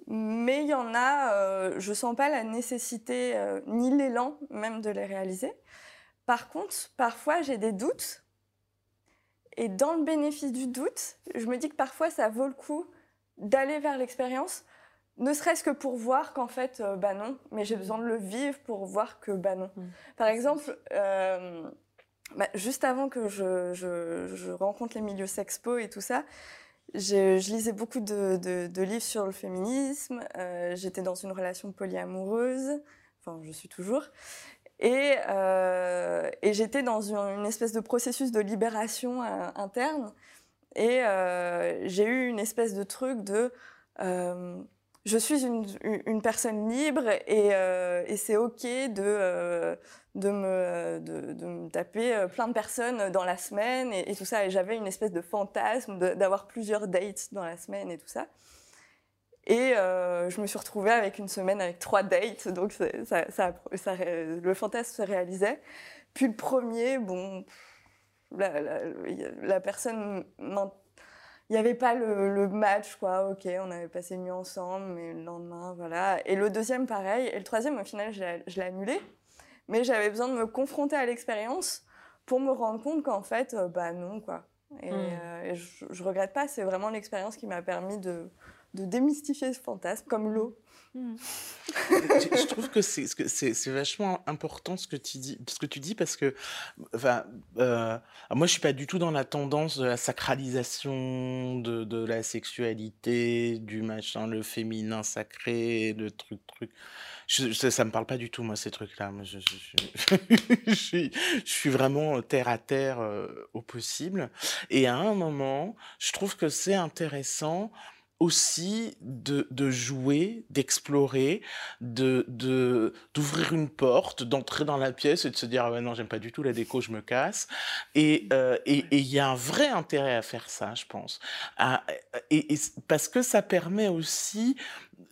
Mais il y en a, euh, je sens pas la nécessité euh, ni l'élan même de les réaliser. Par contre, parfois j'ai des doutes. Et dans le bénéfice du doute, je me dis que parfois ça vaut le coup d'aller vers l'expérience, ne serait-ce que pour voir qu'en fait, euh, bah non, mais j'ai besoin de le vivre pour voir que bah non. Mmh. Par exemple, bah, juste avant que je, je, rencontre les milieux sexpo et tout ça, je, lisais beaucoup de, livres sur le féminisme. Euh, j'étais dans une relation polyamoureuse. Enfin, je suis toujours. Et, euh, j'étais dans une, espèce de processus de libération euh, interne. Et j'ai eu une espèce de truc de je suis une, personne libre et, et c'est ok de, de me, de, me taper euh, plein de personnes dans la semaine et, tout ça. Et j'avais une espèce de fantasme d'avoir plusieurs dates dans la semaine et tout ça. Et euh, je me suis retrouvée avec une semaine avec trois dates, donc le fantasme se réalisait. Puis le premier, bon, la, la, personne, il n'y avait pas le, match, quoi. Ok, on avait passé une nuit ensemble, mais le lendemain, voilà. Et le deuxième, pareil. Et le troisième, au final, je l'ai annulé mais j'avais besoin de me confronter à l'expérience pour me rendre compte qu'en fait, euh, bah non, quoi. Et, hmm. euh, je, je, regrette pas, c'est vraiment l'expérience qui m'a permis de, de, démystifier ce fantasme, comme l'eau. Je, trouve que c'est vachement important ce que tu dis, ce que tu dis parce que, euh, moi je suis pas du tout dans la tendance de la sacralisation de, la sexualité, du machin, le féminin sacré, le truc, truc. Je, ça, me parle pas du tout, moi, ces trucs-là. Je, je, suis, je vraiment terre à terre euh, au possible. Et à un moment, je trouve que c'est intéressant aussi de, jouer, d'explorer, de d'ouvrir une porte, d'entrer dans la pièce et de se dire ah ouais, non j'aime pas du tout la déco, je me casse. Et euh, et il y a un vrai intérêt à faire ça, je pense. et, et, parce que ça permet aussi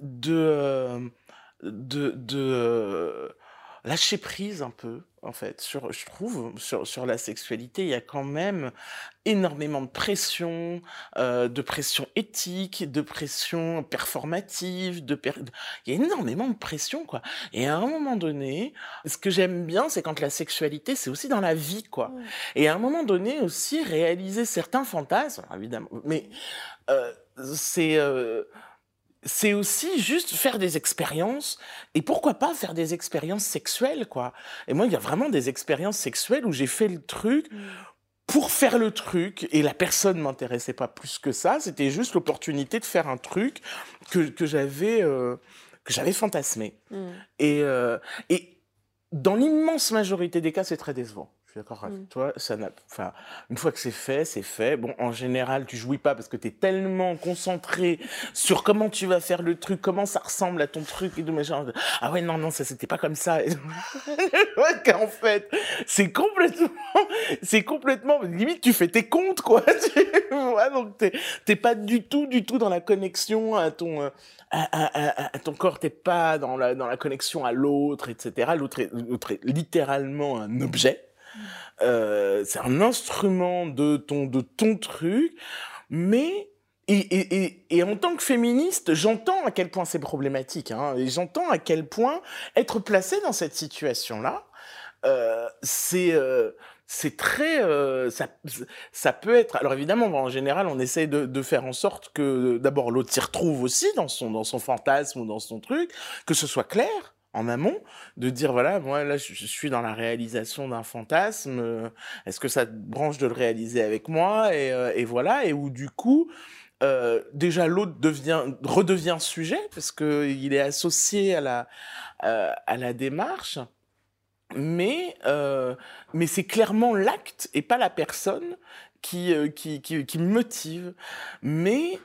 de de, de euh, lâcher prise un peu en fait. Sur, je trouve, sur, sur la sexualité, il y a quand même énormément de pression, euh, de pression éthique, de pression performative, de per- il y a énormément de pression, quoi. Et à un moment donné, ce que j'aime bien, c'est quand la sexualité, c'est aussi dans la vie, quoi. Et à un moment donné aussi, réaliser certains fantasmes, évidemment, mais euh, c'est... euh, c'est aussi juste faire des expériences et pourquoi pas faire des expériences sexuelles quoi. Et moi il y a vraiment des expériences sexuelles où j'ai fait le truc pour faire le truc et la personne m'intéressait pas plus que ça, c'était juste l'opportunité de faire un truc que, que j'avais euh, que j'avais fantasmé. Mm. Et euh, et dans l'immense majorité des cas c'est très décevant. Suis d'accord avec Mm. toi, ça n'a enfin une fois que c'est fait, c'est fait. Bon en général, tu jouis pas parce que tu es tellement concentré sur comment tu vas faire le truc, comment ça ressemble à ton truc et tout machin. Ah ouais, non, non, ça c'était pas comme ça. ouais, qu'en fait, c'est complètement, c'est complètement, limite tu fais tes comptes quoi. Tu vois, donc t'es, t'es pas du tout, du tout dans la connexion à ton, euh, à, à- à- à ton corps, t'es pas dans la, dans la connexion à l'autre, etc. L'autre est, l'autre est littéralement un objet. Euh, c'est un instrument de ton, de ton truc, mais et, en tant que féministe, j'entends à quel point c'est problématique, hein, et j'entends à quel point être placé dans cette situation-là, euh, c'est euh, c'est très ça ça peut être alors évidemment en général on essaye de, de faire en sorte que d'abord l'autre s'y retrouve aussi dans son dans son fantasme ou dans son truc que ce soit clair en amont de dire voilà moi là je, suis dans la réalisation d'un fantasme euh, est-ce que ça te branche de le réaliser avec moi et, euh, voilà. Et où du coup euh, déjà l'autre devient redevient sujet parce que il est associé à la à la démarche. Mais mais c'est clairement l'acte et pas la personne qui qui, qui qui motive. Mais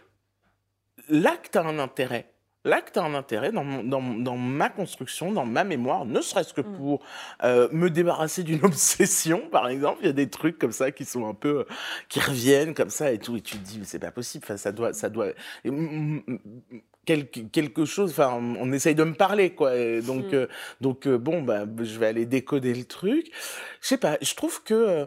l'acte a un intérêt L'acte a un intérêt dans, mon- dans, dans ma construction, dans ma mémoire, ne serait-ce que Mm. pour euh, me débarrasser d'une obsession, par exemple. Il y a des trucs comme ça qui sont un peu, qui reviennent comme ça et tout, et tu te dis, mais c'est pas possible. Enfin, ça doit, ça doit, et, quelque, quelque chose. Enfin, on, essaye de me parler, quoi. Et donc, Mm. euh, donc euh, bon, bah, je vais aller décoder le truc. Je sais pas. Je trouve que euh,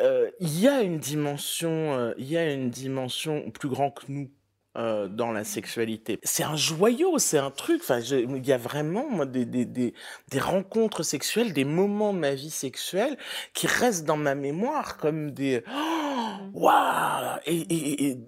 euh, il y a une dimension, euh, il y a une dimension plus grande que nous euh, dans la sexualité. C'est un joyau, c'est un truc. Enfin, il y a vraiment des, rencontres sexuelles, des moments de ma vie sexuelle qui restent dans ma mémoire comme des Oh, waouh et,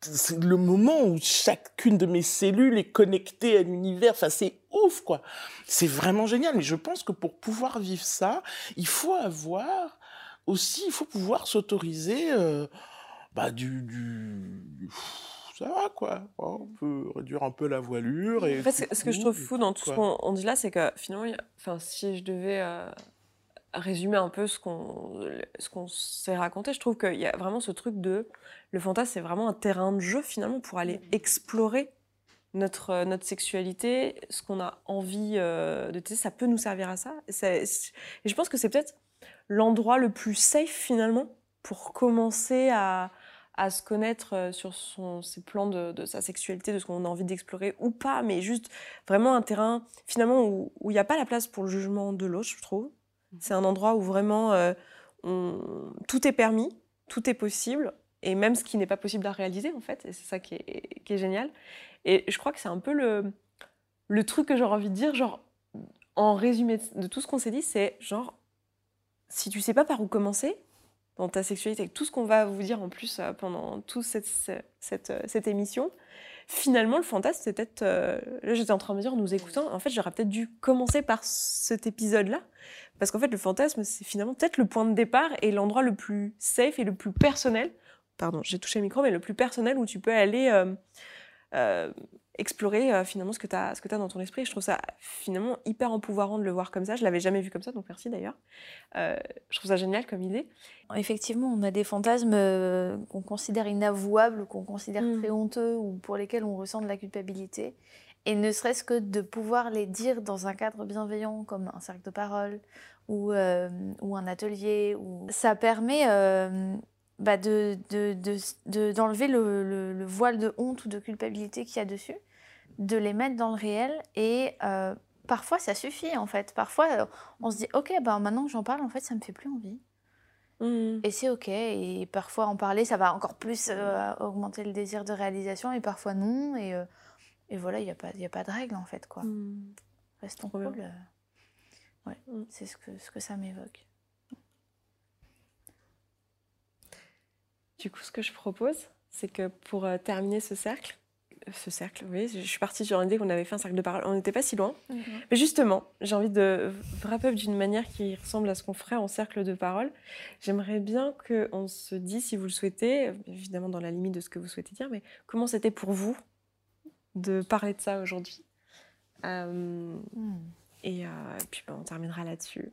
c'est le moment où chacune de mes cellules est connectée à l'univers. Enfin, c'est ouf, quoi. C'est vraiment génial. Mais je pense que pour pouvoir vivre ça, il faut avoir aussi, il faut pouvoir s'autoriser euh, bah, du- Ça va, quoi. On peut réduire un peu la voilure. Et En fait, ce, que je trouve fou dans tout, ce qu'on on dit là, c'est que finalement, enfin, si je devais euh, résumer un peu ce qu'on ce qu'on s'est raconté, je trouve qu'il y a vraiment ce truc de le fantasme, c'est vraiment un terrain de jeu finalement pour aller explorer notre, euh, notre sexualité, ce qu'on a envie euh, de tester, ça peut nous servir à ça. Et je pense que c'est peut-être l'endroit le plus safe finalement pour commencer à, à se connaître euh, sur son, ses plans de, de sa sexualité, de ce qu'on a envie d'explorer ou pas, mais juste vraiment un terrain finalement où où il n'y a pas la place pour le jugement de l'autre, je trouve. C'est un endroit où vraiment euh, on- tout est permis, tout est possible, et même ce qui n'est pas possible à réaliser en fait, et c'est ça qui est, qui est génial. Et je crois que c'est un peu le, le truc que j'aurais envie de dire, genre, en résumé de tout ce qu'on s'est dit, c'est genre, si tu sais pas par où commencer dans ta sexualité, avec tout ce qu'on va vous dire en plus euh, pendant toute euh, cette émission, finalement, le fantasme, c'est peut-être. euh, là, j'étais en train de me dire, en nous écoutant, en fait, j'aurais peut-être dû commencer par cet épisode-là. Parce qu'en fait, le fantasme, c'est finalement peut-être le point de départ et l'endroit le plus safe et le plus personnel. Pardon, j'ai touché le micro, mais le plus personnel où tu peux aller explorer euh, finalement ce que tu as, as dans ton esprit. Je trouve ça finalement hyper empouvoirant de le voir comme ça. Je l'avais jamais vu comme ça, donc merci d'ailleurs. Euh, je trouve ça génial comme idée. Effectivement, on a des fantasmes euh, qu'on considère inavouables, qu'on considère Mm. très honteux ou pour lesquels on ressent de la culpabilité. Et ne serait-ce que de pouvoir les dire dans un cadre bienveillant, comme un cercle de parole ou, ou un atelier, ou... ça permet bah, de, de- de- de- d'enlever le, le- le voile de honte ou de culpabilité qu'il y a dessus, de les mettre dans le réel et euh, parfois ça suffit en fait. Parfois on se dit ok, ben maintenant que j'en parle, en fait ça me fait plus envie. Mhm. Et c'est ok. Et parfois en parler, ça va encore plus euh, augmenter le désir de réalisation et parfois non. Et, euh, et voilà, il n'y a, pas- y a pas de règle en fait quoi. Mhm. Restons cool. Ouais, Mm. c'est ce que, ce que ça m'évoque. Du coup, ce que je propose, c'est que pour euh, terminer ce cercle, euh, ce cercle, oui, je suis partie sur l'idée qu'on avait fait un cercle de parole. On n'était pas si loin. Mais justement, j'ai envie de wrap up d'une manière qui ressemble à ce qu'on ferait en cercle de parole. J'aimerais bien qu'on se dise, si vous le souhaitez, évidemment dans la limite de ce que vous souhaitez dire, mais comment c'était pour vous de parler de ça aujourd'hui? Euh, Mm. Et, euh, et puis ben, on terminera là-dessus.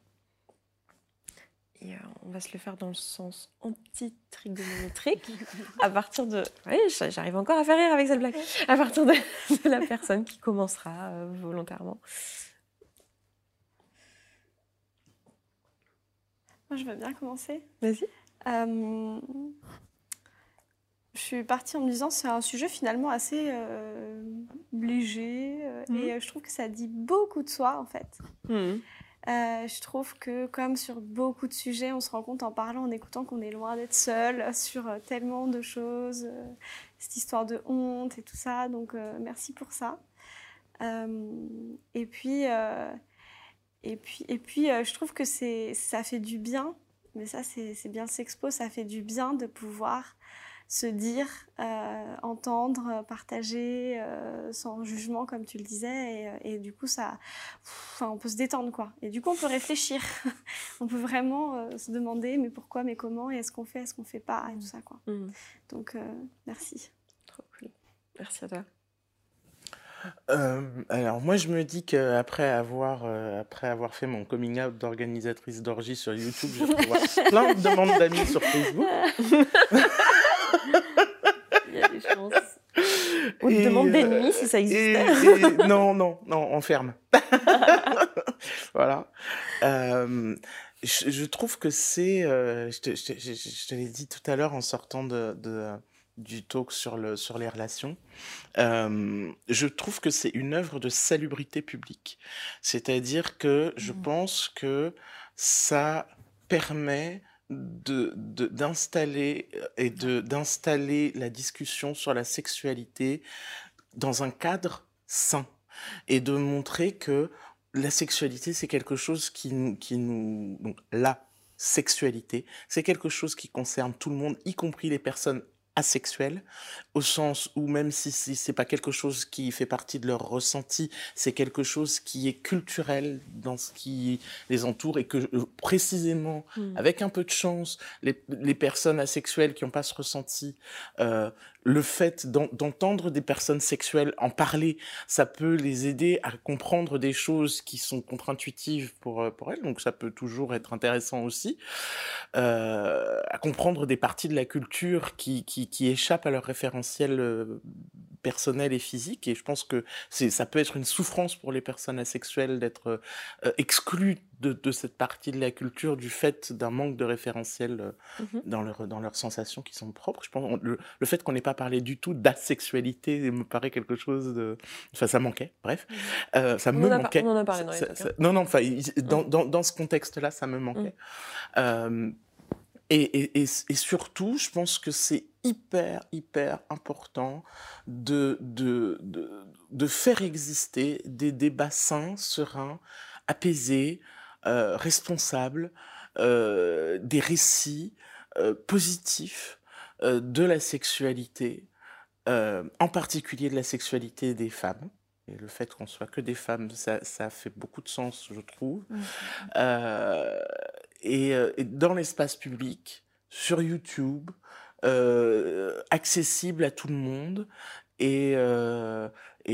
Et euh, on va se le faire dans le sens anti-trigonométrique à partir de... Oui, j'a- j'arrive encore à faire rire avec cette blague. À partir de, de la personne qui commencera euh, volontairement. Moi, je veux bien commencer. Vas-y. Euh, je suis partie en me disant c'est un sujet finalement assez léger Mhm. et je trouve que ça dit beaucoup de soi en fait. Mhm. Euh, je trouve que comme sur beaucoup de sujets, on se rend compte en parlant, en écoutant qu'on est loin d'être seul sur euh, tellement de choses, euh, cette histoire de honte et tout ça. Donc merci pour ça. Et puis, et puis, et puis je trouve que ça fait du bien, mais ça c'est, c'est bien s'expo, ça fait du bien de pouvoir se dire, euh, entendre, partager euh, sans jugement comme tu le disais et, euh, et du coup ça, enfin on peut se détendre quoi. Et du coup on peut réfléchir, on peut vraiment euh, se demander mais pourquoi, mais comment et est-ce qu'on fait, est-ce qu'on fait pas et tout ça quoi. Mhm. Donc euh, merci. Trop cool. Merci à toi. Euh, alors moi je me dis qu'après avoir, euh, après avoir fait mon coming out d'organisatrice d'orgie sur YouTube, je vais plein de demandes d'amis sur Facebook. De Et, demande euh, d'ennemis si ça Et- existait. et- non, non, non, on ferme. voilà. Euh, je, je trouve que c'est, euh, je te, je te- je- je te l'ai dit tout à l'heure en sortant de, de- du talk sur, le, sur les relations, euh, je trouve que c'est une œuvre de salubrité publique. C'est-à-dire que je Mhm. pense que ça permet de, d'installer euh, et de d'installer la discussion sur la sexualité dans un cadre sain et de montrer que la sexualité c'est quelque chose qui nous qui nous donc la sexualité c'est quelque chose qui concerne tout le monde y compris les personnes asexuelles au sens où même si, si c'est pas quelque chose qui fait partie de leur ressenti c'est quelque chose qui est culturel dans ce qui les entoure et que euh, précisément Mhm. avec un peu de chance, les, les personnes asexuelles qui n'ont pas ce ressenti, euh, le fait d'en- d'entendre des personnes sexuelles en parler, ça peut les aider à comprendre des choses qui sont contre-intuitives pour, euh, pour elles, donc ça peut toujours être intéressant aussi, euh, à comprendre des parties de la culture qui, qui, qui échappent à leur référentiel euh, personnel et physique, et je pense que ça peut être une souffrance pour les personnes asexuelles d'être euh, exclues de, de cette partie de la culture du fait d'un manque de référentiel euh, Mhm. dans, leur, dans leurs sensations qui sont propres. Je pense on- le, le fait qu'on n'ait pas parlé du tout d'asexualité me paraît quelque chose de... Enfin, ça manquait, bref. Euh, ça On me manquait. on en a parlé dans les Ça- trucs, ça- non, non, enfin, il- dans, dans, dans ce contexte-là, ça me manquait. Euh, et, et, et, et surtout, je pense que c'est hyper, hyper important de, de, de, de faire exister des débats sains, sereins, apaisés, euh, responsables, euh, des récits euh, positifs de la sexualité, en particulier de la sexualité des femmes. Et le fait qu'on soit que des femmes, ça, ça fait beaucoup de sens, je trouve. Et, et dans l'espace public, sur YouTube, euh, accessible à tout le monde. Et, euh,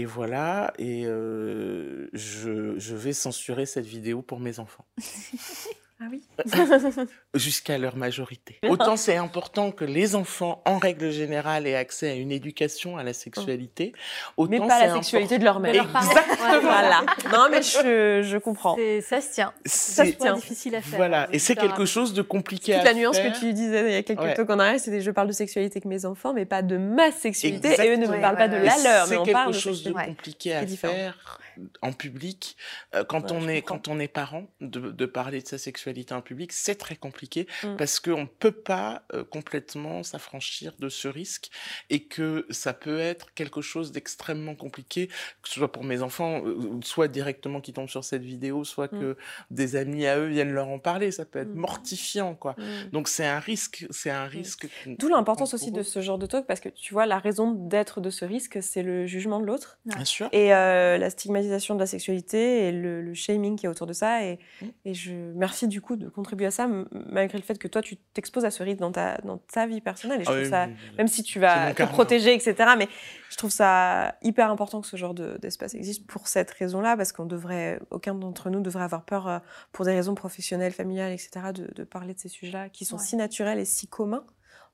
voilà, et euh, je vais censurer cette vidéo pour mes enfants. Ah oui. jusqu'à leur majorité. Autant c'est important que les enfants, en règle générale, aient accès à une éducation à la sexualité, autant Mais pas la sexualité de leur mère. Exactement. Voilà. Non, mais je, je comprends. Ça se tient. Ça, c'est pas difficile à faire. Voilà, et c'est quelque chose de compliqué Toute à la nuance faire. que tu disais il y a quelques Ouais. temps en arrière, c'était je parle de sexualité avec mes enfants, mais pas de ma sexualité. Et eux ne me parlent pas de la leur, mais C'est quelque de chose de compliqué à faire en public. Euh, quand, Ouais, on est, quand on est parent, de, de parler de sa sexualité en public, c'est très compliqué Mm. parce qu'on ne peut pas euh, complètement s'affranchir de ce risque et que ça peut être quelque chose d'extrêmement compliqué, que ce soit pour mes enfants, euh, soit directement qui tombent sur cette vidéo, soit Mm. que des amis à eux viennent leur en parler. Ça peut être Mm. mortifiant, quoi. Donc c'est un risque, c'est un risque. D'où l'importance aussi de ce genre de talk, parce que tu vois, la raison d'être de ce risque, c'est le jugement de l'autre. Bien sûr. Et euh, la stigmatisation de la sexualité et le, le shaming qui est autour de ça. Et, et je merci du coup de contribuer à ça, malgré le fait que toi, tu t'exposes à ce risque dans ta, dans ta vie personnelle. Et je Ah trouve oui, ça, oui, oui. même si tu vas te protéger, etc. Mais je trouve ça hyper important que ce genre de- d'espace existe pour cette raison-là, parce qu'on devrait, aucun d'entre nous devrait avoir peur, euh, pour des raisons professionnelles, familiales, etc., de, de parler de ces sujets-là qui sont Ouais. si naturels et si communs.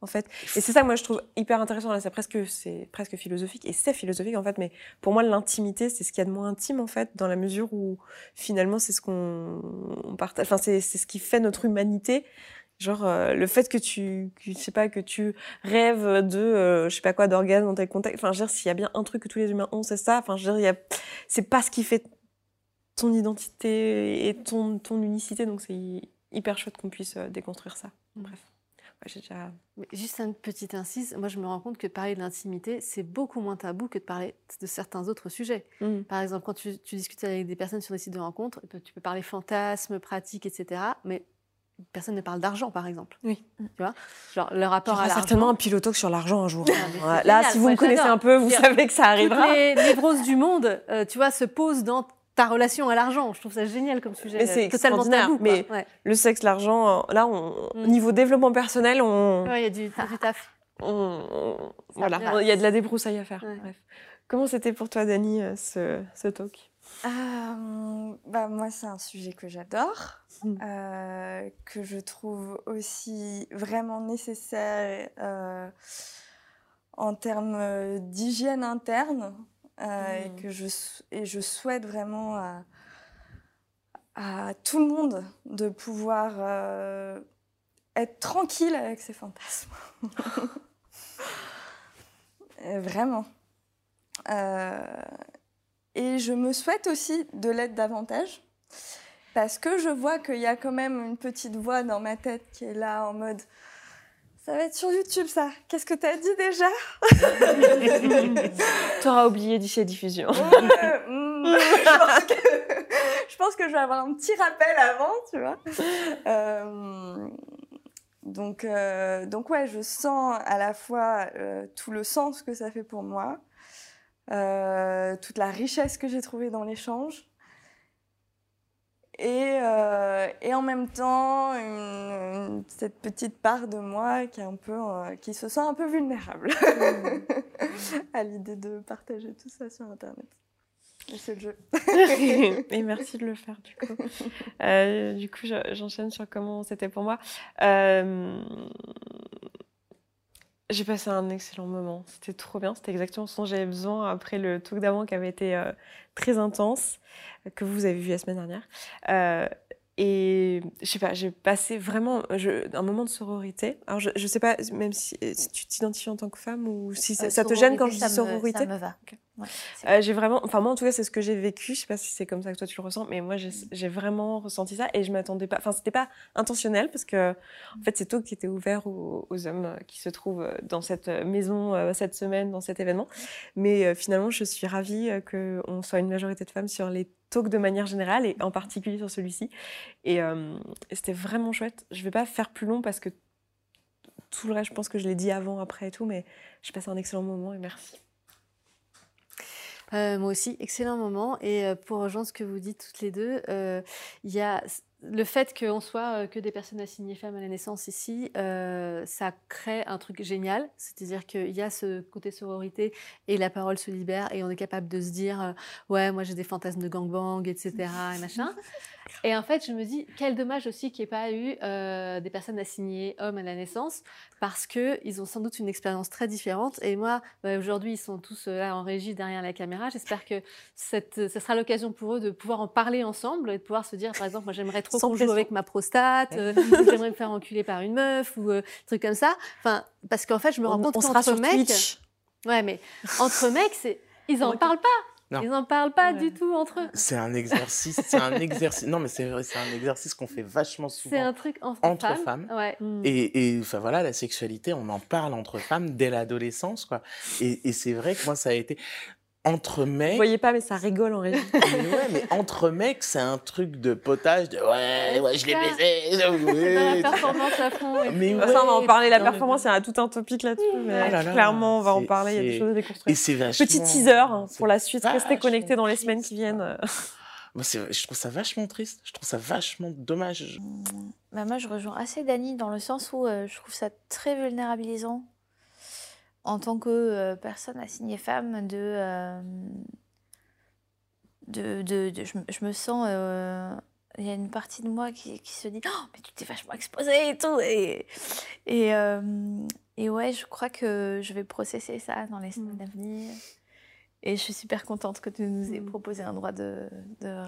En fait. Et c'est ça que moi je trouve hyper intéressant. C'est presque, c'est presque philosophique. Et c'est philosophique en fait. Mais pour moi, l'intimité, c'est ce qu'il y a de moins intime en fait, dans la mesure où finalement, c'est ce qu'on on partage. Enfin, c'est c'est ce qui fait notre humanité. Genre euh, le fait que tu, je sais pas, que tu rêves de, euh, je sais pas quoi, d'orgasme dans tel contexte. Enfin, je dire, s'il y a bien un truc que tous les humains ont, c'est ça. Enfin, je dire, y a, c'est pas ce qui fait ton identité et ton, ton unicité. Donc c'est hy- hyper chouette qu'on puisse euh, déconstruire ça. Bref, j'ai déjà. Mais juste une petite incise, moi je me rends compte que parler de l'intimité, c'est beaucoup moins tabou que de parler de certains autres sujets. Mm. Par exemple, quand tu, tu discutes avec des personnes sur des sites de rencontres, tu peux- parler fantasmes, pratiques, etc. Mais personne ne parle d'argent, par exemple. Oui. Tu vois? Genre le rapport à l'argent. certainement un pilotoque sur l'argent un jour. Ah, Là, génial, si vous me connaissez un peu, vous savez que ça arrivera. Toutes les névroses du monde, euh, tu vois, se posent dans ta relation à l'argent. Je trouve ça génial comme sujet. Mais c'est totalement extraordinaire, tabou. mais- Ouais. Le sexe, l'argent, là, on, Mm. niveau développement personnel, on, Ouais, il y a du, du taf. on- on- Ça voilà, plaira. il y a de la débroussaille à faire. Ouais. Bref. Comment c'était pour toi, Dani, euh, ce, ce talk? Euh, bah, moi, c'est un sujet que j'adore, Mm. euh, que je trouve aussi vraiment nécessaire euh, en termes d'hygiène interne euh, et Mm. que je, et je souhaite vraiment à, à tout le monde de pouvoir euh, être tranquille avec ses fantasmes. Vraiment. Euh, et je me souhaite aussi de l'être davantage. Parce que je vois qu'il y a quand même une petite voix dans ma tête qui est là en mode Ça va être sur YouTube ça Qu'est-ce que t'as dit déjà? T'auras oublié d'ici la diffusion. Hmm, je, pense que, je pense que je vais avoir un petit rappel avant, tu vois. Euh, donc, euh, donc ouais, je sens à la fois euh, tout le sens que ça fait pour moi, toute la richesse que j'ai trouvée dans l'échange. Et, euh, et en même temps, une- une- cette petite part de moi qui, est un peu, euh, qui se sent un peu vulnérable à l'idée de partager tout ça sur Internet. Et c'est le jeu. Et merci de le faire, du coup. Euh, du coup, je- j'enchaîne sur comment c'était pour moi. J'ai passé un excellent moment. C'était trop bien. C'était exactement ce dont j'avais besoin après le talk d'avant qui avait été euh, très intense, que vous avez vu la semaine dernière. Euh, et je sais pas, j'ai passé vraiment je- un moment de sororité. Alors, je, je sais pas, même si, si tu t'identifies en tant que femme ou si ça, Euh, ça te gêne quand je dis me- sororité? Ça me va. Ouais, Euh, j'ai vraiment, enfin moi en tout cas c'est ce que j'ai vécu. Je sais pas si c'est comme ça que toi tu le ressens, mais moi j'ai j'ai vraiment ressenti ça et je m'attendais pas. Enfin c'était pas intentionnel parce que en fait c'est toi qui était ouvert aux, aux hommes euh, qui se trouvent euh, dans cette maison cette semaine dans cet événement. Mais euh, finalement je suis ravie que on soit une majorité de femmes sur les talks de manière générale et en particulier sur celui-ci. Et, euh, et c'était vraiment chouette. Je vais pas faire plus long parce que tout le reste je pense que je l'ai dit avant, après et tout, mais j'ai passé un excellent moment et merci. Euh, moi aussi, excellent moment. Et euh, pour rejoindre ce que vous dites toutes les deux, euh, il y a le fait qu'on soit euh, que des personnes assignées femmes à la naissance ici, euh, ça crée un truc génial. C'est-à-dire qu'il y a ce côté sororité et la parole se libère et on est capable de se dire euh, ouais, moi j'ai des fantasmes de gangbang, etc. et machin. Et en fait, je me dis, quel dommage aussi qu'il n'y ait pas eu euh, des personnes assignées hommes à la naissance, parce qu'ils ont sans doute une expérience très différente. Et moi, bah, aujourd'hui, ils sont tous là en régie derrière la caméra. J'espère que cette, ça sera l'occasion pour eux de pouvoir en parler ensemble et de pouvoir se dire, par exemple, moi j'aimerais trop Sans qu'on joue avec ma prostate, euh, j'aimerais me faire enculer par une meuf, ou euh, trucs comme ça. Enfin, parce qu'en fait, je me rends On, compte on sera qu'entre sur mecs, Twitch. ouais, mais entre mecs, c'est ils en Ok. parlent pas. Non. Ils en parlent pas Ouais. du tout entre eux. C'est un exercice, c'est un exercice. Non, mais c'est vrai, c'est un exercice qu'on fait vachement C'est souvent. un truc entre, Entre femmes. femmes. Ouais. Mm. Et, et enfin voilà, la sexualité, on en parle entre femmes dès l'adolescence, quoi. Et, et c'est vrai que moi, ça a été entre Vous mecs. voyez pas, mais ça rigole en régie. Mais ouais, mais entre mecs, c'est un truc de potage, de ouais, ouais, je l'ai baisé. La performance à fond. et Mais ouais. ça, on va en parler. La performance, il y a tout un topic là-dessus. Mais Oh là là, clairement, on va en parler. Il y a des choses à Et déconstruire. c'est vachement. Petit teaser hein, pour la suite. Restez connectés dans les triste. semaines qui viennent. Moi, je trouve ça vachement triste. Je trouve ça vachement dommage. Bah, moi, je rejoins assez Dani dans le sens où euh, je trouve ça très vulnérabilisant en tant que euh, personne assignée femme de. euh, de, de, de- je, me- je me sens. euh, il y a une partie de moi qui, qui se dit Oh, mais tu t'es vachement exposée et tout. Et, et, euh, et ouais, je crois que je vais processer ça dans les semaines à venir. Et je suis super contente que tu nous aies Mm. proposé un droit de. de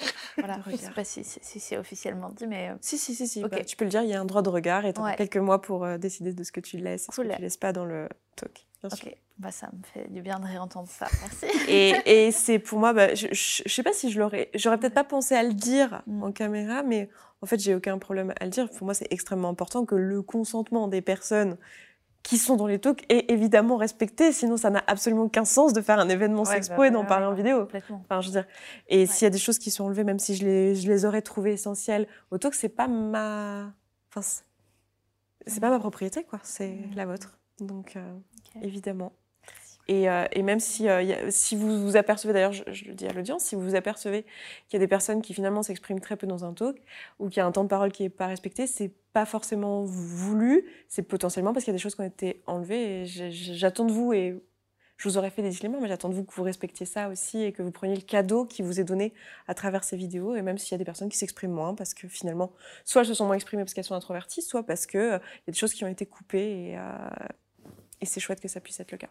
voilà, je sais pas si, si- si c'est officiellement dit, mais. euh, Si, si, si, si. Bah, tu peux le dire, il y a un droit de regard et tu Ouais. quelques mois pour euh, décider de ce que tu laisses et ce Cool. que tu laisses pas dans le talk. Bien sûr. Ok, bah, ça me fait du bien de réentendre ça. Merci. Et, et c'est pour moi, bah, je, je sais pas si je l'aurais, j'aurais peut-être pas pensé à le dire Mm. en caméra, mais en fait, j'ai aucun problème à le dire. Pour moi, c'est extrêmement important que le consentement des personnes qui sont dans les talks est évidemment respecté, sinon ça n'a absolument aucun sens de faire un événement Ouais, sexpo bah, et d'en ouais, parler ouais, en vidéo. Enfin, je veux dire, et s'il y a des choses qui sont enlevées, même si je les, je les aurais trouvées essentielles au talk, c'est pas ma, enfin, c'est- pas ma propriété, quoi. C'est la vôtre. Donc, euh, évidemment. Et, euh, et même si, euh, si vous vous apercevez, d'ailleurs, je, le dis à l'audience, si vous vous apercevez qu'il y a des personnes qui finalement s'expriment très peu dans un talk ou qu'il y a un temps de parole qui n'est pas respecté, c'est pas forcément voulu, c'est potentiellement parce qu'il y a des choses qui ont été enlevées. J'attends de vous, et je vous aurais fait des disclaimers, mais j'attends de vous que vous respectiez ça aussi et que vous preniez le cadeau qui vous est donné à travers ces vidéos. Et même s'il y a des personnes qui s'expriment moins, parce que finalement, soit elles se sont moins exprimées parce qu'elles sont introverties, soit parce qu'il y a des choses qui ont été coupées euh, et c'est chouette que ça puisse être le cas.